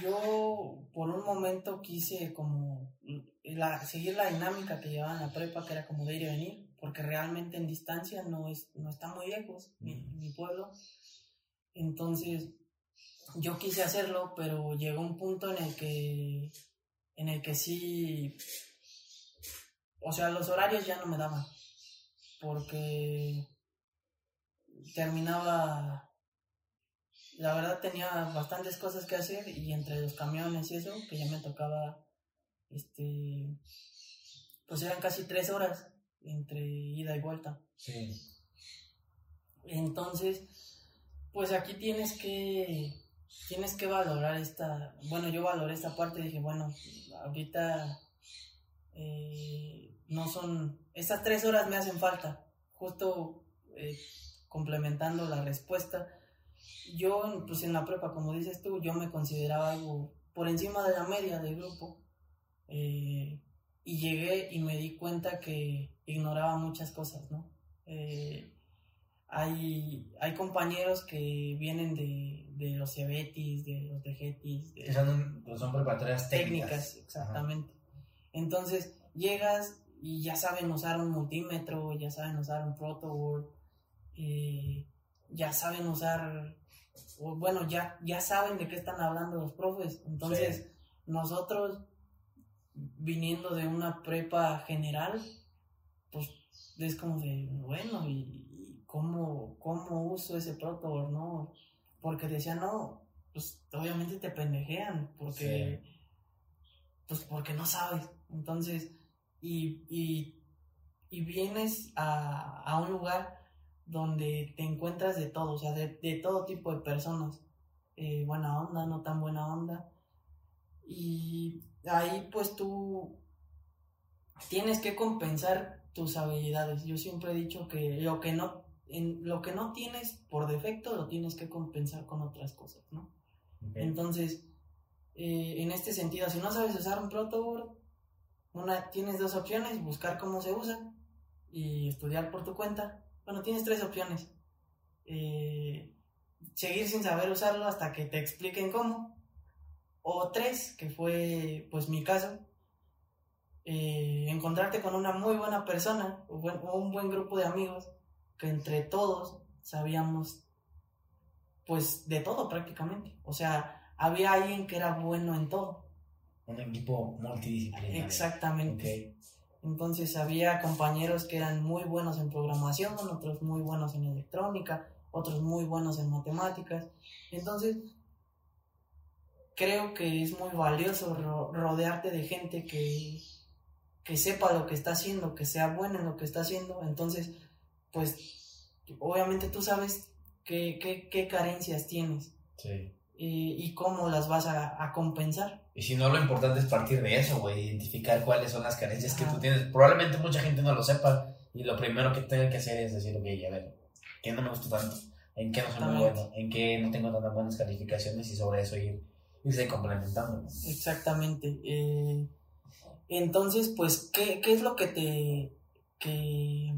[SPEAKER 3] yo por un momento quise como la- seguir la dinámica que llevaba en la prepa, que era como de ir y venir, porque realmente en distancia no, es, no está muy lejos mi, mi pueblo. Entonces yo quise hacerlo, pero llegó un punto en el que, en el que sí, o sea, los horarios ya no me daban, porque terminaba, la verdad tenía bastantes cosas que hacer y entre los camiones y eso, que ya me tocaba, este, pues eran casi tres horas entre ida y vuelta.
[SPEAKER 2] Sí.
[SPEAKER 3] Entonces, pues aquí tienes que tienes que valorar esta, bueno, yo valoré esta parte dije, bueno, ahorita eh, no son, estas tres horas me hacen falta, justo eh, complementando la respuesta. Yo, pues en la prepa, como dices tú, yo me consideraba algo por encima de la media del grupo. eh, y llegué y me di cuenta que ignoraba muchas cosas, ¿no? Eh, hay, hay compañeros que vienen de, de los Cebetis, de los de Getis, de
[SPEAKER 2] Que son, pues son preparatorias técnicas.
[SPEAKER 3] técnicas, exactamente. Entonces, llegas y ya saben usar un multímetro, ya saben usar un protoboard, eh, ya saben usar, o bueno, ya, ya saben de qué están hablando los profes. Entonces,
[SPEAKER 2] Sí.
[SPEAKER 3] nosotros, viniendo de una prepa general, pues es como de, bueno, ¿y y cómo, cómo uso ese protoboard, no? Porque decían, no, pues obviamente te pendejean, porque pues porque no sabes. Entonces, y, y, y vienes a, a un lugar donde te encuentras de todo, o sea, de, de todo tipo de personas. Eh, buena onda, no tan buena onda. Y ahí pues tú tienes que compensar tus habilidades. Yo siempre he dicho que lo que no, en, lo que no tienes por defecto lo tienes que compensar con otras cosas, ¿no? Entonces, eh, en este sentido, si no sabes usar un protoboard, una, tienes dos opciones, buscar cómo se usa y estudiar por tu cuenta. Bueno, tienes tres opciones. Eh, seguir sin saber usarlo hasta que te expliquen cómo. O tres, que fue pues mi caso, eh, encontrarte con una muy buena persona o, buen- o un buen grupo de amigos que entre todos sabíamos pues de todo prácticamente. O sea, había alguien que era bueno en todo.
[SPEAKER 2] Un equipo multidisciplinario.
[SPEAKER 3] Exactamente.
[SPEAKER 2] Ok.
[SPEAKER 3] Entonces había compañeros que eran muy buenos en programación, otros muy buenos en electrónica, otros muy buenos en matemáticas. Entonces, creo que es muy valioso ro- rodearte de gente que, que sepa lo que está haciendo, que sea buena en lo que está haciendo. Entonces, pues, obviamente tú sabes qué, qué, qué carencias tienes
[SPEAKER 2] Sí.
[SPEAKER 3] y, y cómo las vas a, a compensar.
[SPEAKER 2] Y si no, lo importante es partir de eso, güey, identificar cuáles son las carencias que tú tienes. Probablemente mucha gente no lo sepa y lo primero que tengan que hacer es decir, ok, a ver, ¿qué no me gusta tanto? ¿En qué no soy muy bueno? ¿En qué no tengo tantas buenas calificaciones? Y sobre eso ir, irse complementando. ¿no?
[SPEAKER 3] Exactamente. eh, entonces, pues, ¿qué, qué es lo que te que,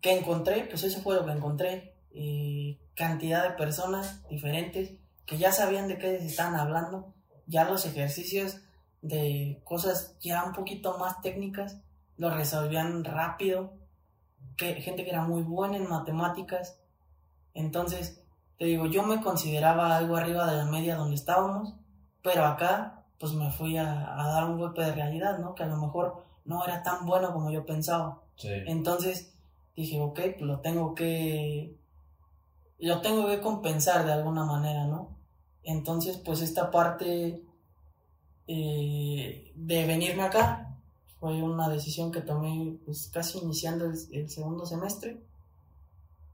[SPEAKER 3] que encontré? Pues eso fue lo que encontré. eh, cantidad de personas diferentes que ya sabían de qué se estaban hablando. Ya los ejercicios de cosas ya un poquito más técnicas los resolvían rápido. Que, gente que era muy buena en matemáticas. Entonces, te digo, yo me consideraba algo arriba de la media donde estábamos, pero acá, pues me fui a, a dar un golpe de realidad, ¿no? Que a lo mejor no era tan bueno como yo pensaba.
[SPEAKER 2] Sí.
[SPEAKER 3] Entonces dije, ok, pues lo tengo que. Lo tengo que compensar de alguna manera, ¿no? Entonces, pues esta parte eh, de venirme acá fue una decisión que tomé pues casi iniciando el, segundo semestre.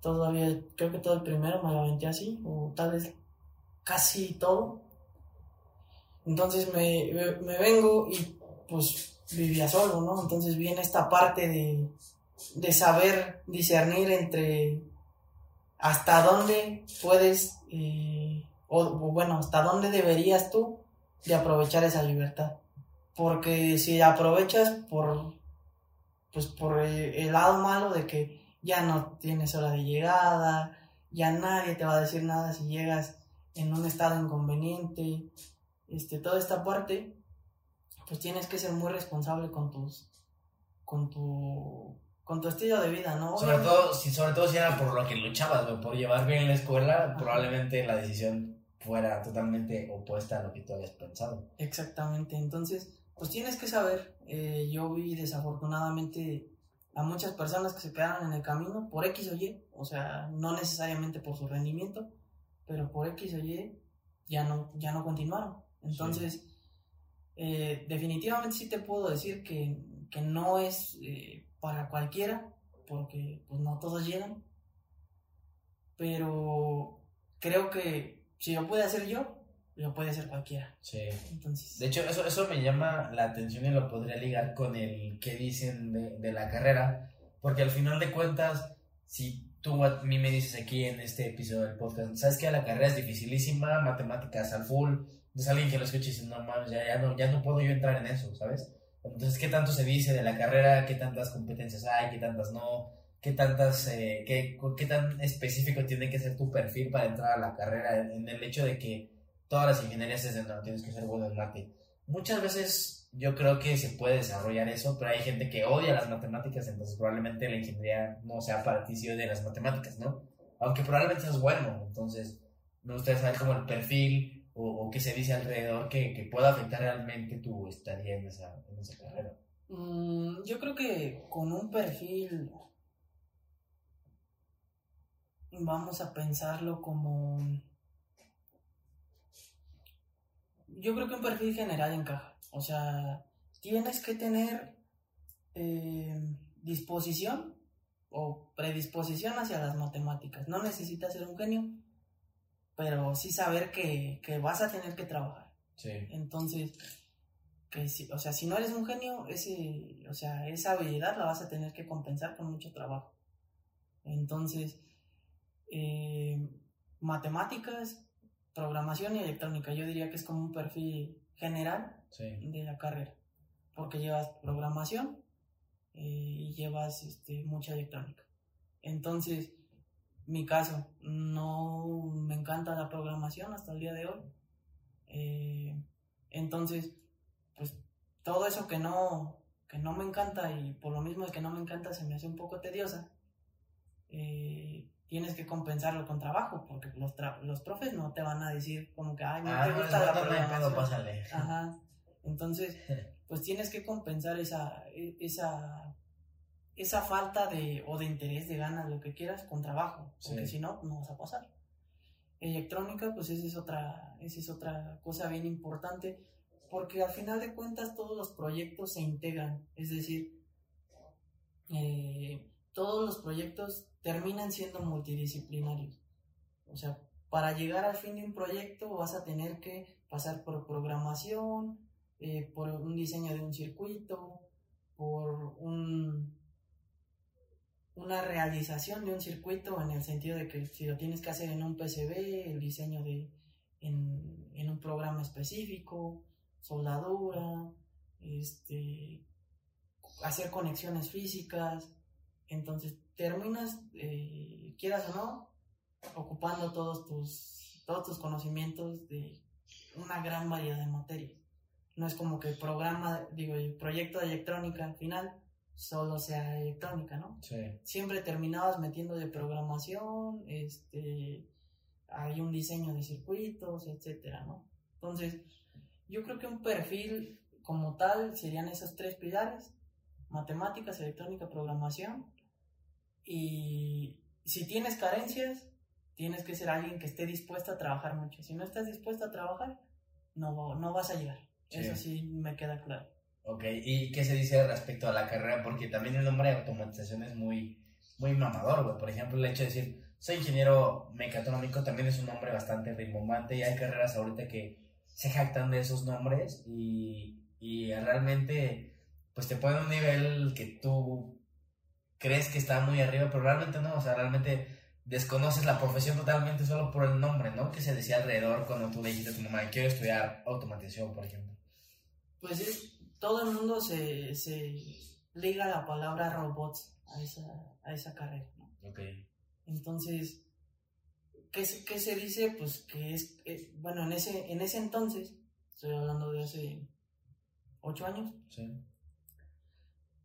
[SPEAKER 3] Todavía, creo que todo el primero me lo aventé así, o tal vez casi todo. Entonces me, me, me vengo y pues vivía solo, ¿no? Entonces viene esta parte de, de saber discernir entre hasta dónde puedes, eh, o, bueno, hasta dónde deberías tú de aprovechar esa libertad. Porque si aprovechas por, pues por el, lado malo de que ya no tienes hora de llegada, ya nadie te va a decir nada si llegas en un estado inconveniente, este, toda esta parte, pues tienes que ser muy responsable con tus, con tu con tu estilo de vida, ¿no?
[SPEAKER 2] Sobre todo, si, sobre todo si era por lo que luchabas, por llevar bien la escuela, probablemente la decisión fuera totalmente opuesta a lo que tú habías pensado.
[SPEAKER 3] Exactamente, entonces, pues tienes que saber, eh, yo vi desafortunadamente a muchas personas que se quedaron en el camino por X o Y, o sea, no necesariamente por su rendimiento, pero por X o Y ya no, ya no continuaron. Entonces, eh, definitivamente sí te puedo decir que, que no es... Eh, para cualquiera, porque pues no todos llegan. Pero creo que si lo puede hacer yo, lo puede hacer cualquiera.
[SPEAKER 2] Sí. De hecho, eso, eso me llama la atención y lo podría ligar con el que dicen de, de la carrera, porque al final de cuentas, si tú a mí me dices aquí en este episodio del podcast, sabes que la carrera es dificilísima, matemáticas al full, es alguien que lo escucha y dice, no mames, ya, ya, no, ya no puedo yo entrar en eso, ¿sabes? Entonces, ¿qué tanto se dice de la carrera? ¿Qué tantas competencias hay? ¿Qué tantas no? ¿Qué tantas, eh, qué, qué, tan específico tiene que ser tu perfil para entrar a la carrera? En el hecho de que todas las ingenierías es no, tienes que ser bueno en mate. Muchas veces yo creo que se puede desarrollar eso, pero hay gente que odia las matemáticas, entonces probablemente la ingeniería no sea para ti si de las matemáticas, ¿no? Aunque probablemente seas bueno, entonces me gustaría saber como el perfil o, qué se dice alrededor que, que, pueda afectar realmente tu estadía en esa, en esa carrera?
[SPEAKER 3] Mm, yo creo que con un perfil, vamos a pensarlo como... Yo creo que un perfil general encaja. O sea, tienes que tener eh, disposición o predisposición hacia las matemáticas. No necesitas ser un genio, pero sí saber que, vas a tener que trabajar.
[SPEAKER 2] Sí.
[SPEAKER 3] Entonces, que si, o sea, si no eres un genio, ese, o sea, esa habilidad la vas a tener que compensar con mucho trabajo. Entonces, eh, matemáticas, programación y electrónica, yo diría que es como un perfil general de la carrera, porque llevas programación eh, y llevas este, mucha electrónica. Entonces, mi caso, no me encanta la programación hasta el día de hoy. Eh, entonces, pues todo eso que no, que no me encanta y por lo mismo es que no me encanta se me hace un poco tediosa, eh, tienes que compensarlo con trabajo, porque los, los profes no te van a decir como que, ay, no
[SPEAKER 2] ah,
[SPEAKER 3] te gusta la programación.
[SPEAKER 2] pásale.
[SPEAKER 3] Ajá. Entonces, *laughs* pues tienes que compensar esa, e, esa esa falta de, o de interés, de ganas, lo que quieras, con trabajo, porque si no, no vas a pasar. Electrónica, pues esa es otra, esa es otra cosa bien importante, porque al final de cuentas todos los proyectos se integran, es decir, eh, todos los proyectos terminan siendo multidisciplinarios. O sea, para llegar al fin de un proyecto vas a tener que pasar por programación, eh, por un diseño de un circuito, por un, una realización de un circuito en el sentido de que si lo tienes que hacer en un PCB, el diseño de en, en un programa específico, soldadura, este, hacer conexiones físicas, entonces terminas, eh, quieras o no, ocupando todos tus, todos tus conocimientos de una gran variedad de materias. No es como que el programa, digo, el proyecto de electrónica al final solo sea electrónica, ¿no?
[SPEAKER 2] Sí.
[SPEAKER 3] Siempre terminabas metiendo de programación, este, hay un diseño de circuitos, etcétera, ¿no? Entonces, yo creo que un perfil como tal serían esos tres pilares, matemáticas, electrónica, programación, y si tienes carencias, tienes que ser alguien que esté dispuesto a trabajar mucho. Si no estás dispuesto a trabajar, no, no vas a llegar. Eso sí me queda claro.
[SPEAKER 2] Ok, ¿y qué se dice respecto a la carrera? Porque también el nombre de automatización es muy, muy mamador, güey. Por ejemplo, el hecho de decir, soy ingeniero mecatrónico también es un nombre bastante rimbombante y hay carreras ahorita que se jactan de esos nombres y, y realmente pues te ponen un nivel que tú crees que está muy arriba, pero realmente no, o sea, realmente desconoces la profesión totalmente solo por el nombre, ¿no? Que se decía alrededor cuando tú le dijiste a tu mamá, quiero estudiar automatización, por ejemplo.
[SPEAKER 3] Pues es, todo el mundo se, se liga la palabra robots a esa, a esa carrera, ¿no?
[SPEAKER 2] Ok.
[SPEAKER 3] Entonces, ¿qué, se- qué se dice? Pues que es, eh, bueno, en ese, en ese entonces, estoy hablando de hace ocho años,
[SPEAKER 2] Sí.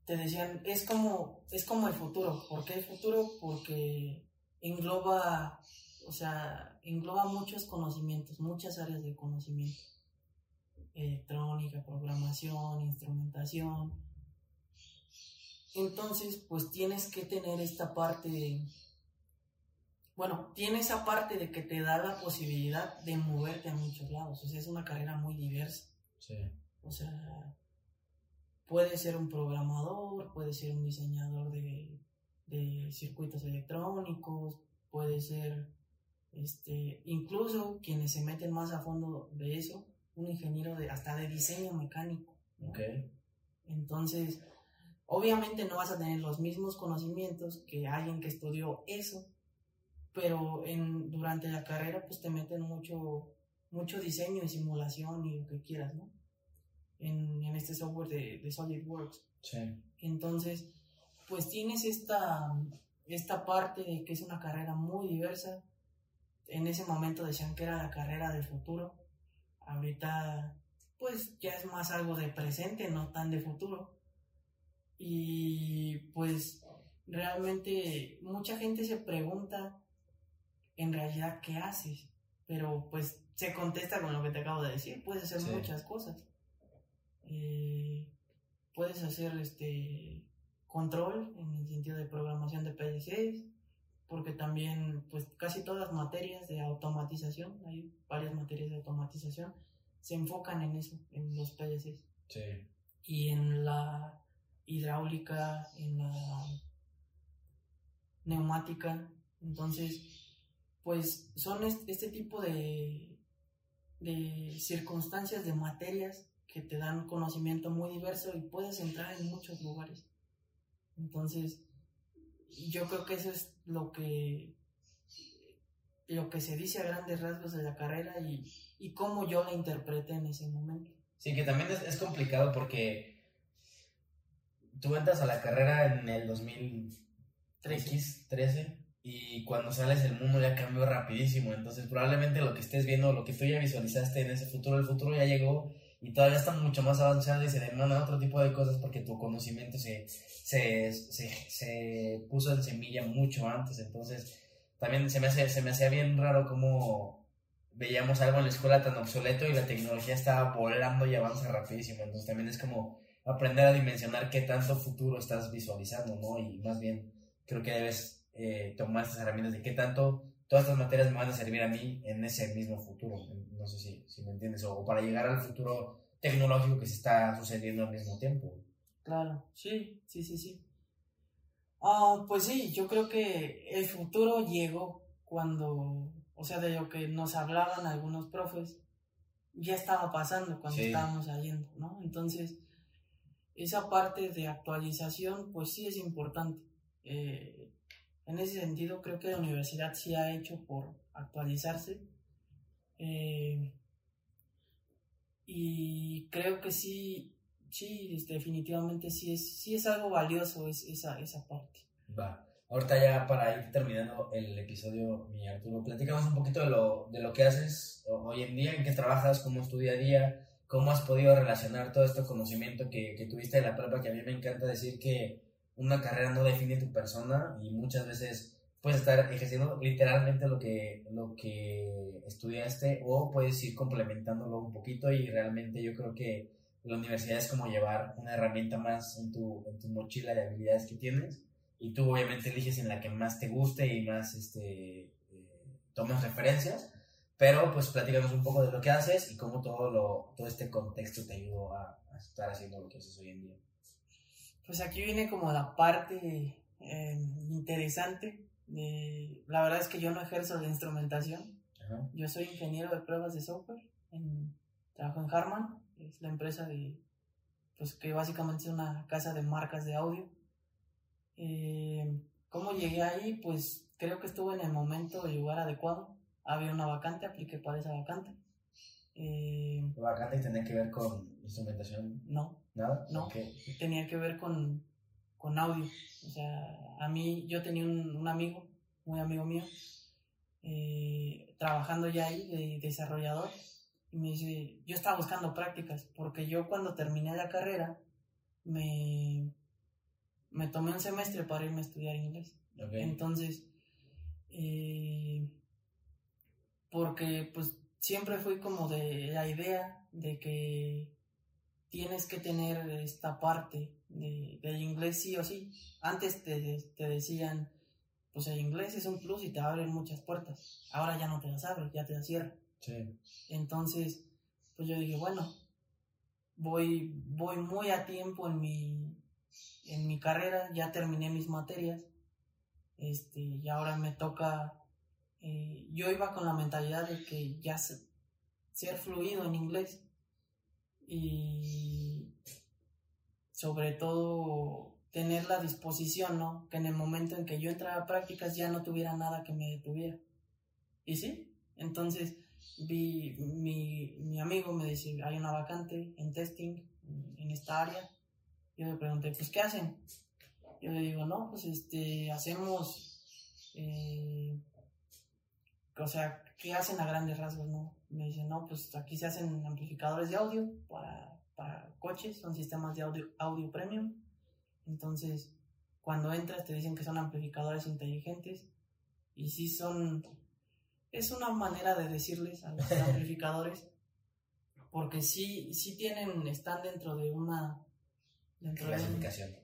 [SPEAKER 3] Te decían, es como, es como el futuro. ¿Por qué el futuro? Porque engloba, o sea, engloba muchos conocimientos, muchas áreas de conocimiento. Electrónica, programación, instrumentación. Entonces, pues tienes que tener esta parte de, bueno, tiene esa parte de que te da la posibilidad de moverte a muchos lados. O sea, es una carrera muy diversa.
[SPEAKER 2] Sí.
[SPEAKER 3] O sea, puede ser un programador, puede ser un diseñador de, de circuitos electrónicos, puede ser, este, incluso quienes se meten más a fondo de eso, un ingeniero de, hasta de diseño mecánico. ¿no?
[SPEAKER 2] Ok.
[SPEAKER 3] Entonces, obviamente no vas a tener los mismos conocimientos que alguien que estudió eso, pero en, durante la carrera pues te meten mucho, mucho diseño y simulación y lo que quieras, ¿no? En, en este software de, de SolidWorks.
[SPEAKER 2] Sí.
[SPEAKER 3] Entonces, pues tienes esta, esta parte de que es una carrera muy diversa. En ese momento decían que era la carrera del futuro. Ahorita, pues ya es más algo de presente, no tan de futuro. Y pues realmente mucha gente se pregunta en realidad qué haces, pero pues se contesta con lo que te acabo de decir, puedes hacer
[SPEAKER 2] Sí.
[SPEAKER 3] muchas cosas. Eh, puedes hacer este control en el sentido de programación de PLCs, porque también pues casi todas las materias de automatización, hay varias materias de automatización, se enfocan en eso, en los PLCs
[SPEAKER 2] Sí.
[SPEAKER 3] y en la hidráulica, en la neumática. Entonces, pues son est- este tipo de, de circunstancias, de materias que te dan conocimiento muy diverso y puedes entrar en muchos lugares. Entonces, yo creo que eso es lo que lo que se dice a grandes rasgos de la carrera y, y cómo yo la interpreté en ese momento.
[SPEAKER 2] Sí, que también es, es complicado porque tú entras a la carrera en el 2013 y cuando sales el mundo ya cambió rapidísimo. Entonces probablemente lo que estés viendo, lo que tú ya visualizaste en ese futuro, el futuro ya llegó y todavía está mucho más avanzado y se demanda otro tipo de cosas porque tu conocimiento se, se, se, se puso en semilla mucho antes. Entonces también se me, hace, se me hacía bien raro cómo veíamos algo en la escuela tan obsoleto y la tecnología estaba volando y avanza rapidísimo. Entonces también es como aprender a dimensionar qué tanto futuro estás visualizando, ¿no? Y más bien creo que debes eh, tomar estas herramientas de qué tanto todas estas materias me van a servir a mí en ese mismo futuro. No sé si, si me entiendes, o para llegar al futuro tecnológico que se está sucediendo al mismo tiempo.
[SPEAKER 3] Claro, sí, sí, sí, sí. Ah, pues sí, yo creo que el futuro llegó cuando, o sea, de lo que nos hablaban algunos profes, ya estaba pasando cuando
[SPEAKER 2] Sí.
[SPEAKER 3] estábamos saliendo, ¿no? Entonces, esa parte de actualización, pues sí es importante. Eh, en ese sentido, creo que la universidad sí ha hecho por actualizarse. Eh, y creo que sí, sí, este, definitivamente sí es, sí es algo valioso es, esa, esa parte.
[SPEAKER 2] Va. Ahorita ya para ir terminando el episodio, mi Arturo, platicamos un poquito de lo, de lo que haces hoy en día, en qué trabajas, cómo es tu día a día, cómo has podido relacionar todo este conocimiento que, que tuviste de la prepa, que a mí me encanta decir que una carrera no define tu persona y muchas veces puedes estar ejerciendo literalmente lo que, lo que estudiaste o puedes ir complementándolo un poquito y realmente yo creo que la universidad es como llevar una herramienta más en tu, en tu mochila de habilidades que tienes y tú obviamente eliges en la que más te guste y más este, eh, tomes referencias, pero pues platícanos un poco de lo que haces y cómo todo, lo, todo este contexto te ayudó a, a estar haciendo lo que haces hoy en día.
[SPEAKER 3] Pues aquí viene como la parte eh, interesante. de- la verdad es que yo no ejerzo de instrumentación.
[SPEAKER 2] Ajá.
[SPEAKER 3] Yo soy ingeniero de pruebas de software. En, trabajo en Harman, es la empresa de, pues que básicamente es una casa de marcas de audio. Eh, ¿Cómo llegué ahí? Pues creo que estuve en el momento y lugar adecuado. Había una vacante, apliqué para esa vacante. Eh,
[SPEAKER 2] ¿La vacante tenía que ver con instrumentación?
[SPEAKER 3] no,
[SPEAKER 2] ¿Nada?
[SPEAKER 3] No. Tenía que ver con, con audio. O sea, a mí, yo tenía un, un amigo, muy amigo mío, eh, trabajando ya ahí de desarrollador. Y me dice, yo estaba buscando prácticas, porque yo cuando terminé la carrera, me, me tomé un semestre para irme a estudiar inglés.
[SPEAKER 2] Ok.
[SPEAKER 3] Entonces, eh, porque pues siempre fui como de la idea de que tienes que tener esta parte de, del inglés sí o sí. Antes te, te decían, pues el inglés es un plus y te abre muchas puertas. Ahora ya no te las abre, ya te las cierra.
[SPEAKER 2] Sí.
[SPEAKER 3] Entonces, pues yo dije, bueno, voy, voy muy a tiempo en mi, en mi carrera, ya terminé mis materias, este, y ahora me toca, eh, yo iba con la mentalidad de que ya se- ser fluido en inglés y sobre todo tener la disposición, ¿no? Que en el momento en que yo entrara a prácticas ya no tuviera nada que me detuviera. Y sí, entonces vi, mi, mi amigo me dice, hay una vacante en testing en esta área. Yo le pregunté, pues, ¿qué hacen? Yo le digo, no, pues, este, hacemos, eh, o sea, ¿qué hacen a grandes rasgos, no? Me dice, no, pues, aquí se hacen amplificadores de audio para, para coches, son sistemas de audio, audio premium. Entonces, cuando entras te dicen que son amplificadores inteligentes y sí son es una manera de decirles a los *laughs* amplificadores porque sí sí tienen están dentro de una dentro de un-
[SPEAKER 2] Clasificación.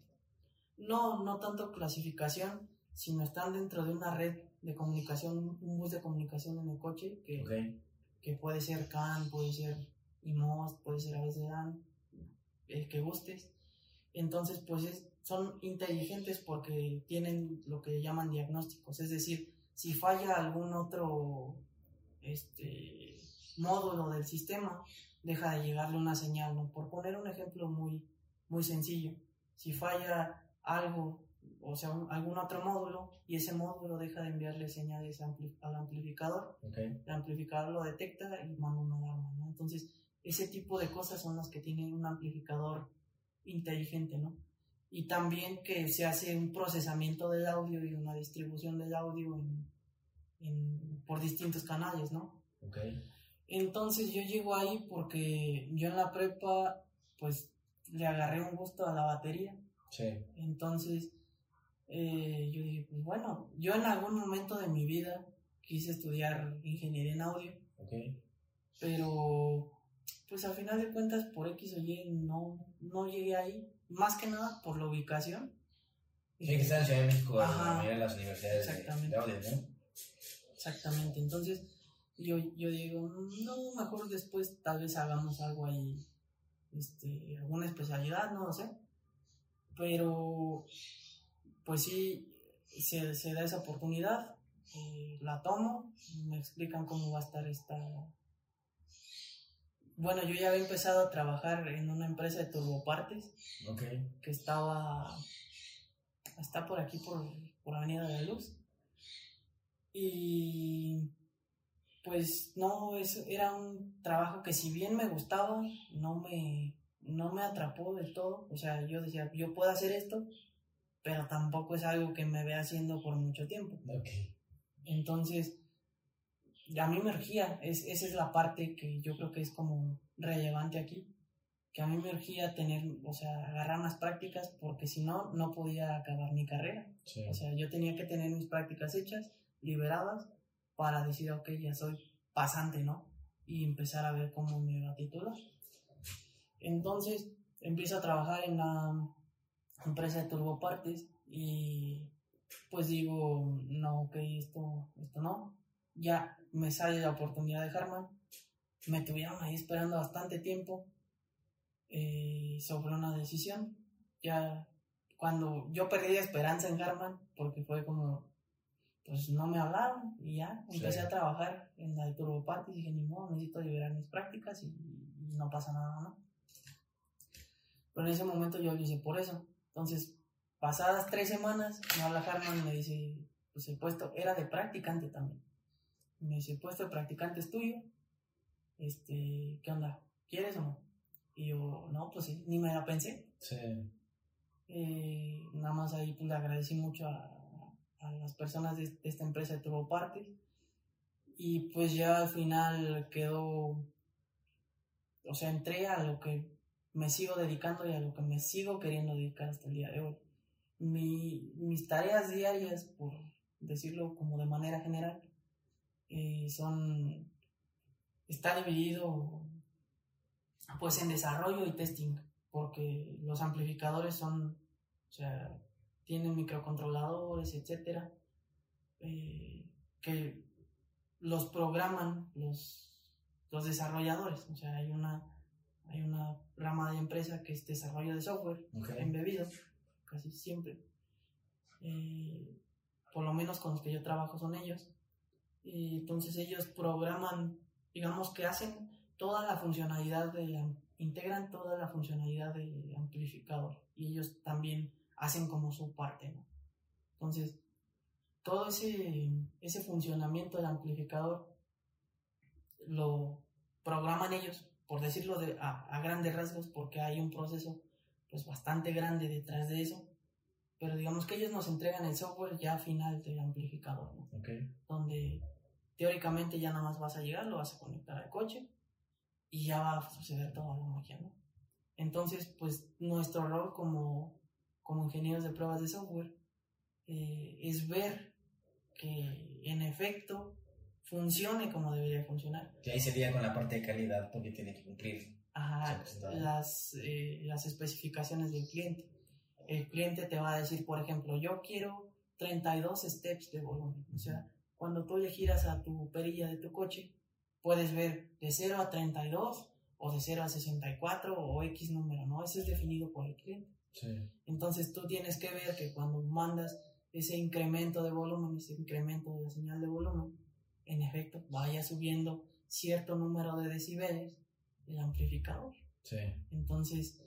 [SPEAKER 3] no no tanto clasificación sino están dentro de una red de comunicación un bus de comunicación en el coche que,
[SPEAKER 2] Ok.
[SPEAKER 3] que puede ser CAN puede ser IMOS puede ser ABCDAN el que gustes entonces pues es- son inteligentes porque tienen lo que llaman diagnósticos es decir si falla algún otro este módulo del sistema deja de llegarle una señal ¿no? por poner un ejemplo muy muy sencillo si falla algo o sea un- algún otro módulo y ese módulo deja de enviarle señales ampli- al amplificador
[SPEAKER 2] Ok.
[SPEAKER 3] el amplificador lo detecta y manda una alarma, ¿no? Entonces, ese tipo de cosas son las que tienen un amplificador inteligente, ¿no? Y también que se hace un procesamiento del audio y una distribución del audio en, en- por distintos canales, ¿no? Entonces yo llego ahí porque yo en la prepa, pues, le agarré un gusto a la batería.
[SPEAKER 2] Sí.
[SPEAKER 3] Entonces, eh, yo dije, pues bueno, yo en algún momento de mi vida quise estudiar ingeniería en audio pero pues al final de cuentas por X o Y no, no llegué ahí, más que nada por la ubicación.
[SPEAKER 2] Sí, que está en Ciudad de México, en la
[SPEAKER 3] Ajá.
[SPEAKER 2] mayoría de las universidades de- audio, ¿no?
[SPEAKER 3] Exactamente, entonces yo, yo digo, no, mejor después tal vez hagamos algo ahí, este, alguna especialidad, no lo sé, pero pues sí, se, se da esa oportunidad, eh, la tomo, me explican cómo va a estar esta... Bueno, yo ya había empezado a trabajar en una empresa de turbopartes
[SPEAKER 2] Ok.
[SPEAKER 3] que estaba está por aquí por, por Avenida de la Luz y pues no es, era un trabajo que si bien me gustaba no me no me atrapó del todo o sea yo decía yo puedo hacer esto pero tampoco es algo que me vea haciendo por mucho tiempo
[SPEAKER 2] Ok.
[SPEAKER 3] entonces, a mí me urgía, es, esa es la parte que yo creo que es como relevante aquí, que a mí me urgía tener, o sea, agarrar unas prácticas porque si no, no podía acabar mi carrera.
[SPEAKER 2] Sí.
[SPEAKER 3] O sea, yo tenía que tener mis prácticas hechas, liberadas, para decir, ok, ya soy pasante, ¿no? Y empezar a ver cómo me va a titular. Entonces, empiezo a trabajar en la empresa de turbopartes y pues digo, no, ok, esto, esto no. Ya me sale la oportunidad de Harman. Me tuvieron ahí esperando bastante tiempo eh, sobre una decisión. Ya cuando yo perdí la esperanza en Harman, porque fue como, pues no me hablaron y ya empecé
[SPEAKER 2] Sí.
[SPEAKER 3] a trabajar en la de Turboparty y dije, ni modo, necesito liberar mis prácticas y, y no pasa nada, ¿no? Pero en ese momento yo lo hice por eso. Entonces, pasadas tres semanas, me habla Harman y me dice, pues el puesto era de practicante también. Me dice, el puesto de practicante es tuyo. Este, ¿qué onda? ¿Quieres o no? Y yo, no, pues sí, ni me la pensé.
[SPEAKER 2] Sí.
[SPEAKER 3] Eh, nada más ahí pues, le agradecí mucho a, a las personas de, de esta empresa de Turbo Partes. Y pues ya al final quedó, o sea, entré a lo que me sigo dedicando y a lo que me sigo queriendo dedicar hasta el día de hoy. Mi, mis tareas diarias, por decirlo como de manera general, eh, son, está dividido pues en desarrollo y testing, porque los amplificadores son, o sea, tienen microcontroladores, etcétera, eh, que los programan los, los desarrolladores. O sea, hay una, hay una rama de empresa que es desarrollo de software
[SPEAKER 2] Ok.
[SPEAKER 3] embebido, casi siempre. Eh, por lo menos con los que yo trabajo son ellos. Y entonces ellos programan, digamos que hacen toda la funcionalidad de, integran toda la funcionalidad del amplificador y ellos también hacen como su parte, ¿no? Entonces, todo ese, ese funcionamiento del amplificador lo programan ellos, por decirlo de, a, a grandes rasgos, porque hay un proceso pues bastante grande detrás de eso, pero digamos que ellos nos entregan el software ya final del amplificador, ¿no?
[SPEAKER 2] Ok.
[SPEAKER 3] donde teóricamente ya nada más vas a llegar, lo vas a conectar al coche y ya va a suceder toda la magia, ¿no? Entonces, pues nuestro rol como, como ingenieros de pruebas de software eh, es ver que en efecto funcione como debería funcionar.
[SPEAKER 2] Que ahí sería con la parte de calidad porque tiene que cumplir.
[SPEAKER 3] Ajá, las, eh, las especificaciones del cliente. El cliente te va a decir, por ejemplo, yo quiero 32 steps de volumen. O sea, cuando tú le giras a tu perilla de tu coche, puedes ver de 0 a 32 o de 0 a 64 o X número, ¿no? Eso es definido por el cliente.
[SPEAKER 2] Sí.
[SPEAKER 3] Entonces tú tienes que ver que cuando mandas ese incremento de volumen, ese incremento de la señal de volumen, en efecto vaya subiendo cierto número de decibeles el amplificador.
[SPEAKER 2] Sí.
[SPEAKER 3] Entonces,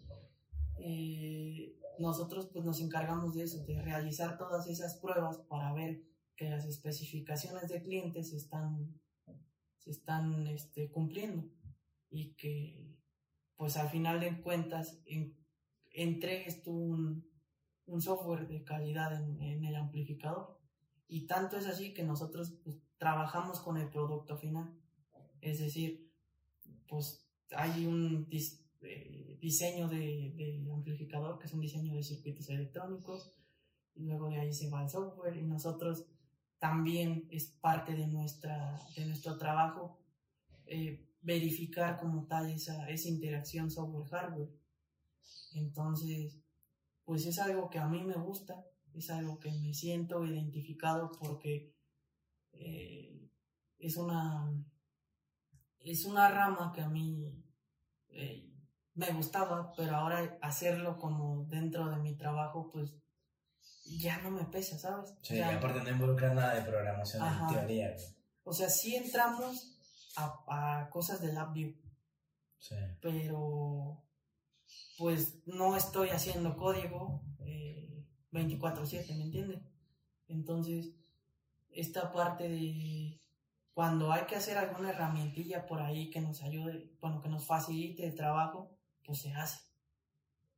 [SPEAKER 3] eh, nosotros pues nos encargamos de eso, de realizar todas esas pruebas para ver que las especificaciones de clientes se están, se están este, cumpliendo y que pues al final de cuentas en- entregues tú un, un software de calidad en, en el amplificador. Y tanto es así que nosotros pues, trabajamos con el producto final. Es decir, pues hay un eh, diseño de, de amplificador que es un diseño de circuitos electrónicos. Y luego de ahí se va el software y nosotros también es parte de, nuestra, de nuestro trabajo eh, verificar como tal esa, esa interacción software-hardware. Entonces, pues es algo que a mí me gusta, es algo que me siento identificado porque eh, es una es una rama que a mí eh, me gustaba, pero ahora hacerlo como dentro de mi trabajo, pues ya no me pesa, ¿sabes?
[SPEAKER 2] Sí,
[SPEAKER 3] Ya-
[SPEAKER 2] y aparte no involucra nada de programación
[SPEAKER 3] Ajá.
[SPEAKER 2] en teoría.
[SPEAKER 3] o sea, sí entramos a, a cosas de LabVIEW,
[SPEAKER 2] Sí.
[SPEAKER 3] pero pues no estoy haciendo código eh, 24/7, ¿me entiendes? Entonces, esta parte de cuando hay que hacer alguna herramientilla por ahí que nos ayude, bueno, que nos facilite el trabajo, pues se hace.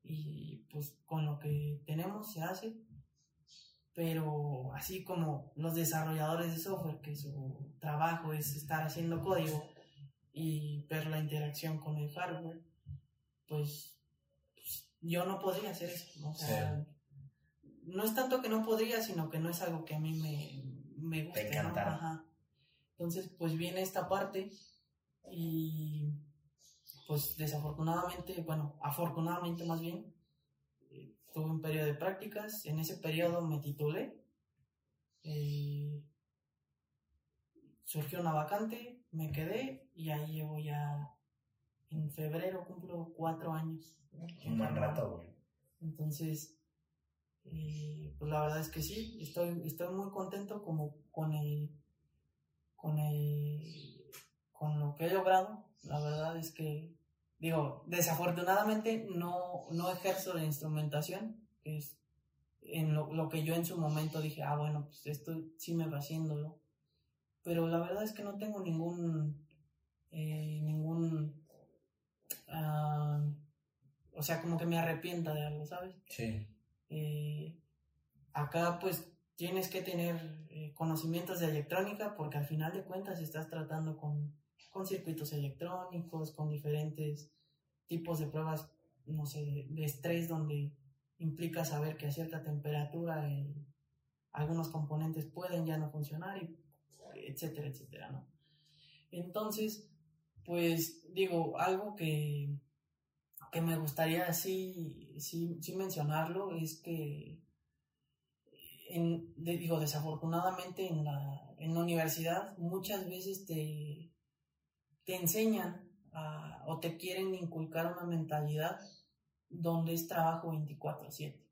[SPEAKER 3] Y pues con lo que tenemos se hace, pero así como los desarrolladores de software, que su trabajo es estar haciendo código y ver la interacción con el hardware, pues, pues, yo no podría hacer eso. ¿no? O sea, no es tanto que no podría, sino que no es algo que a mí me, me guste. ¿no?
[SPEAKER 2] encanta.
[SPEAKER 3] Ajá. Entonces, pues viene esta parte y pues desafortunadamente, bueno, afortunadamente más bien, eh, tuve un periodo de prácticas, en ese periodo me titulé, eh, surgió una vacante, me quedé y ahí llevo ya, en febrero cumplo cuatro años.
[SPEAKER 2] Un buen rato, güey.
[SPEAKER 3] Entonces, eh, pues la verdad es que sí, estoy, estoy muy contento como con el, con el, con lo que he logrado. La verdad es que, digo, desafortunadamente no, no ejerzo la instrumentación, que es en lo, lo, que yo en su momento dije, ah, bueno, pues esto sí me va haciéndolo. Pero la verdad es que no tengo ningún, eh, ningún, uh, o sea, como que me arrepienta de algo, ¿sabes?
[SPEAKER 2] Sí.
[SPEAKER 3] Eh, acá pues tienes que tener eh, conocimientos de electrónica porque al final de cuentas estás tratando con, con circuitos electrónicos, con diferentes tipos de pruebas, no sé, de, estrés donde implica saber que a cierta temperatura algunos componentes pueden ya no funcionar, y etcétera, etcétera, ¿no? Entonces, pues digo, algo que, que me gustaría sí, sí, mencionarlo es que, digo, desafortunadamente en la, en la universidad muchas veces te, te enseñan o te quieren inculcar una mentalidad donde es trabajo 24/7.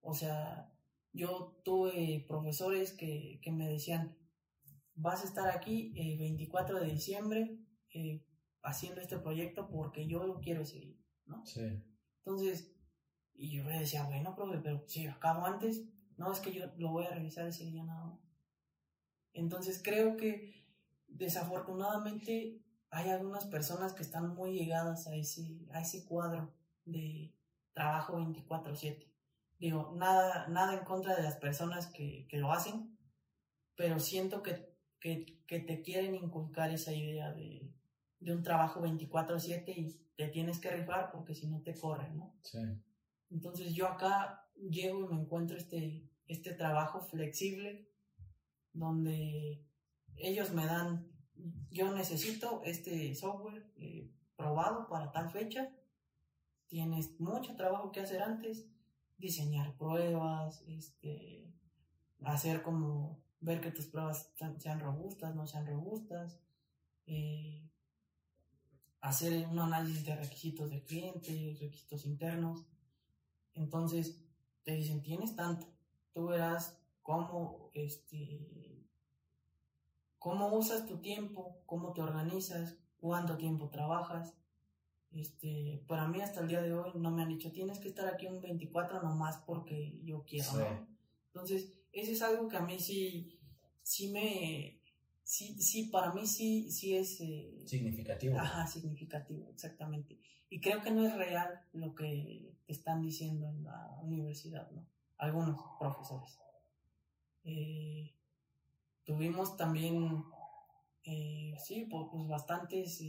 [SPEAKER 3] O sea, yo tuve profesores que, que, me decían, vas a estar aquí el 24 de diciembre eh, haciendo este proyecto porque yo lo quiero seguir, ¿no?
[SPEAKER 2] Sí.
[SPEAKER 3] Entonces, y yo le decía, bueno, profe, pero si acabo antes, no, es que yo lo voy a revisar ese día nada más. Entonces creo que desafortunadamente hay algunas personas que están muy llegadas a ese, a ese cuadro de trabajo 24/7. Digo, nada, nada en contra de las personas que, que lo hacen, pero siento que, que, que, te quieren inculcar esa idea de, de un trabajo 24/7 y te tienes que rifar porque si no te corren, ¿no?
[SPEAKER 2] Sí.
[SPEAKER 3] Entonces yo acá llego y me encuentro este, este trabajo flexible donde ellos me dan, yo necesito este software eh, probado para tal fecha tienes mucho trabajo que hacer antes, diseñar pruebas, este, hacer como ver que tus pruebas sean robustas, no sean robustas, eh, hacer un análisis de requisitos de cliente, requisitos internos. Entonces te dicen, tienes tanto, tú verás cómo, este, cómo usas tu tiempo, cómo te organizas, cuánto tiempo trabajas, este, para mí hasta el día de hoy no me han dicho, tienes que estar aquí un 24 nomás porque yo quiero, ¿no? Entonces, eso es algo que a mí sí, sí me, sí, sí, para mí sí, sí es... Eh,
[SPEAKER 2] significativo.
[SPEAKER 3] Ajá, significativo, exactamente. Y creo que no es real lo que te están diciendo en la universidad, ¿no? Algunos profesores. Eh, tuvimos también, eh, sí, pues, pues bastantes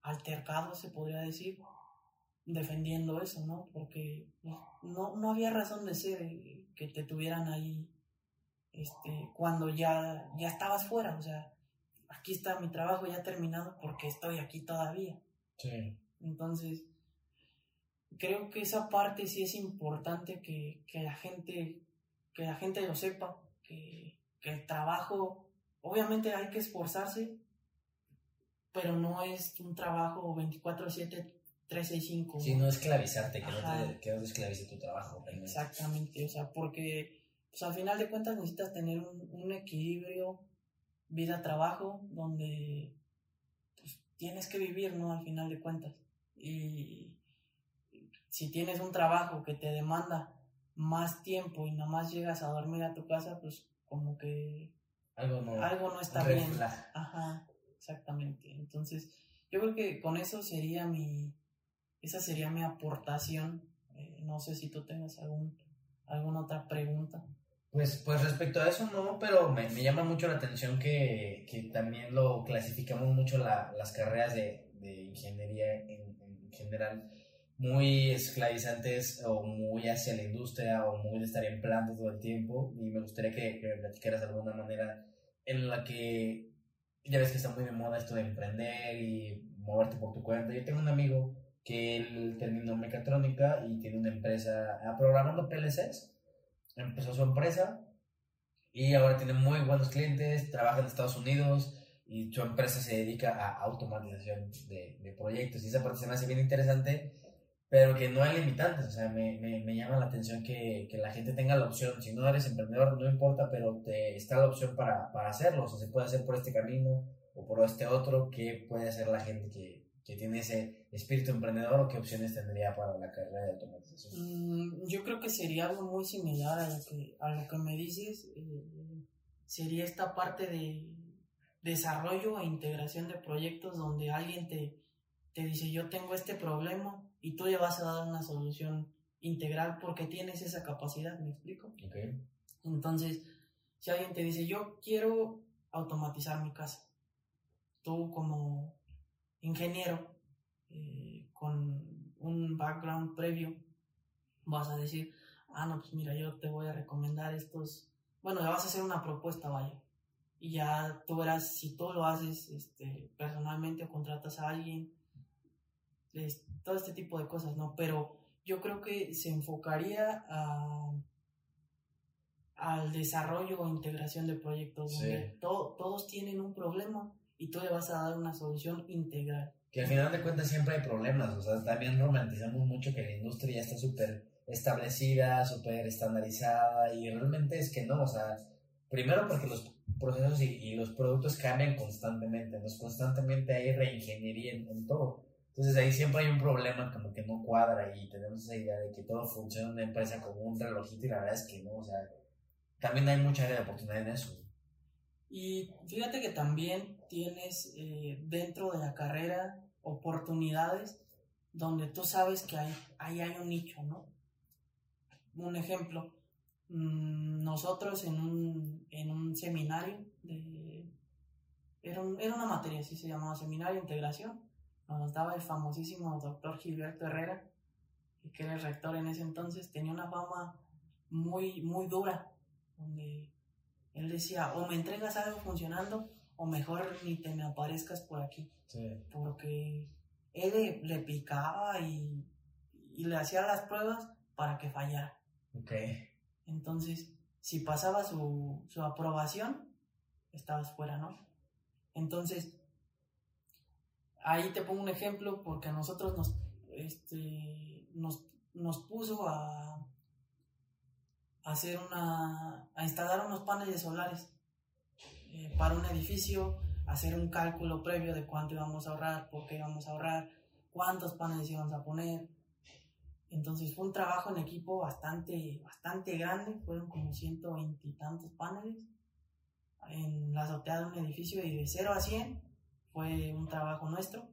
[SPEAKER 3] altercado, se podría decir, defendiendo eso, ¿no? Porque no, no había razón de ser eh, que te tuvieran ahí este, cuando ya, ya estabas fuera, o sea, aquí está mi trabajo ya terminado porque estoy aquí todavía.
[SPEAKER 2] Sí.
[SPEAKER 3] Entonces, creo que esa parte sí es importante que, que la gente, que la gente lo sepa, que, que el trabajo, obviamente hay que esforzarse, pero no es un trabajo 24/7, 365.
[SPEAKER 2] Sí, no esclavizarte, que no, te, que no te esclavice tu trabajo.
[SPEAKER 3] Realmente. Exactamente, o sea, porque pues, al final de cuentas necesitas tener un, un equilibrio vida-trabajo donde pues, tienes que vivir, ¿no? Al final de cuentas. Y si tienes un trabajo que te demanda más tiempo y nada más llegas a dormir a tu casa, pues como que
[SPEAKER 2] algo no,
[SPEAKER 3] algo no está bien. Ajá. Exactamente. Entonces, yo creo que con eso sería mi, esa sería mi aportación. Eh, no sé si tú tengas algún, alguna otra pregunta.
[SPEAKER 2] Pues, pues respecto a eso no, pero me, me llama mucho la atención que, que también lo clasificamos mucho la, las carreras de, de ingeniería en, en, general muy esclavizantes o muy hacia la industria o muy de estar en plantas todo el tiempo y me gustaría que, que me platicaras de alguna manera en la que ya ves que está muy de moda esto de emprender y moverte por tu cuenta. Yo tengo un amigo que él terminó mecatrónica y tiene una empresa ah, programando PLCs. Empezó su empresa y ahora tiene muy buenos clientes, trabaja en Estados Unidos y su empresa se dedica a automatización de, de proyectos. Y esa parte se me hace bien interesante pero que no hay limitantes, o sea, me, me, me llama la atención que, que, la gente tenga la opción, si no eres emprendedor, no importa, pero te está la opción para, para hacerlo, o sea, se puede hacer por este camino o por este otro, que puede hacer la gente que, que tiene ese espíritu emprendedor o qué opciones tendría para la carrera de automatización?
[SPEAKER 3] Mm, yo creo que sería algo muy similar a lo que, a lo que me dices. Eh, sería esta parte de desarrollo e integración de proyectos donde alguien te, te dice yo tengo este problema y tú le vas a dar una solución integral porque tienes esa capacidad, ¿me explico?
[SPEAKER 2] Okay.
[SPEAKER 3] Entonces, si alguien te dice yo quiero automatizar mi casa, tú como ingeniero eh, con un background previo vas a decir, ah, no, pues mira, yo te voy a recomendar estos, bueno, le vas a hacer una propuesta, vaya, y ya tú verás si tú lo haces este, personalmente o contratas a alguien, todo este tipo de cosas, ¿no? Pero yo creo que se enfocaría a, al desarrollo o integración de proyectos donde todos tienen un problema y tú le vas a dar una solución integral.
[SPEAKER 2] Que al final de cuentas siempre hay problemas, o sea, también romantizamos mucho que la industria ya está súper establecida, súper estandarizada y realmente es que no, o sea, primero porque los procesos y, los productos cambian constantemente, ¿no? constantemente hay reingeniería en, todo. Entonces ahí siempre hay un problema como que no cuadra y tenemos esa idea de que todo funciona en una empresa como un relojito y la verdad es que no, o sea, también hay mucha área de oportunidad en eso.
[SPEAKER 3] Y fíjate que también tienes eh, dentro de la carrera oportunidades donde tú sabes que hay, ahí hay un nicho, ¿no? Un ejemplo, Mm, nosotros en un, en un seminario de... Era, era, una materia, así se llamaba, Seminario de Integración. Nos daba el famosísimo doctor Gilberto Herrera, que era el rector en ese entonces. Tenía una fama muy, muy dura, donde él decía, o me entregas algo funcionando, o mejor ni te me aparezcas por aquí. Porque él le, picaba y, y, le hacía las pruebas para que fallara. Entonces, si pasaba su, su aprobación, estabas fuera, ¿no? Entonces, ahí te pongo un ejemplo porque a nosotros nos, este, nos, nos puso a, hacer una, a instalar unos paneles solares eh, para un edificio, hacer un cálculo previo de cuánto íbamos a ahorrar, por qué íbamos a ahorrar, cuántos paneles íbamos a poner, entonces fue un trabajo en equipo bastante, bastante grande, fueron como ciento y tantos paneles en la azotea de un edificio y de 0 a 100 fue un trabajo nuestro.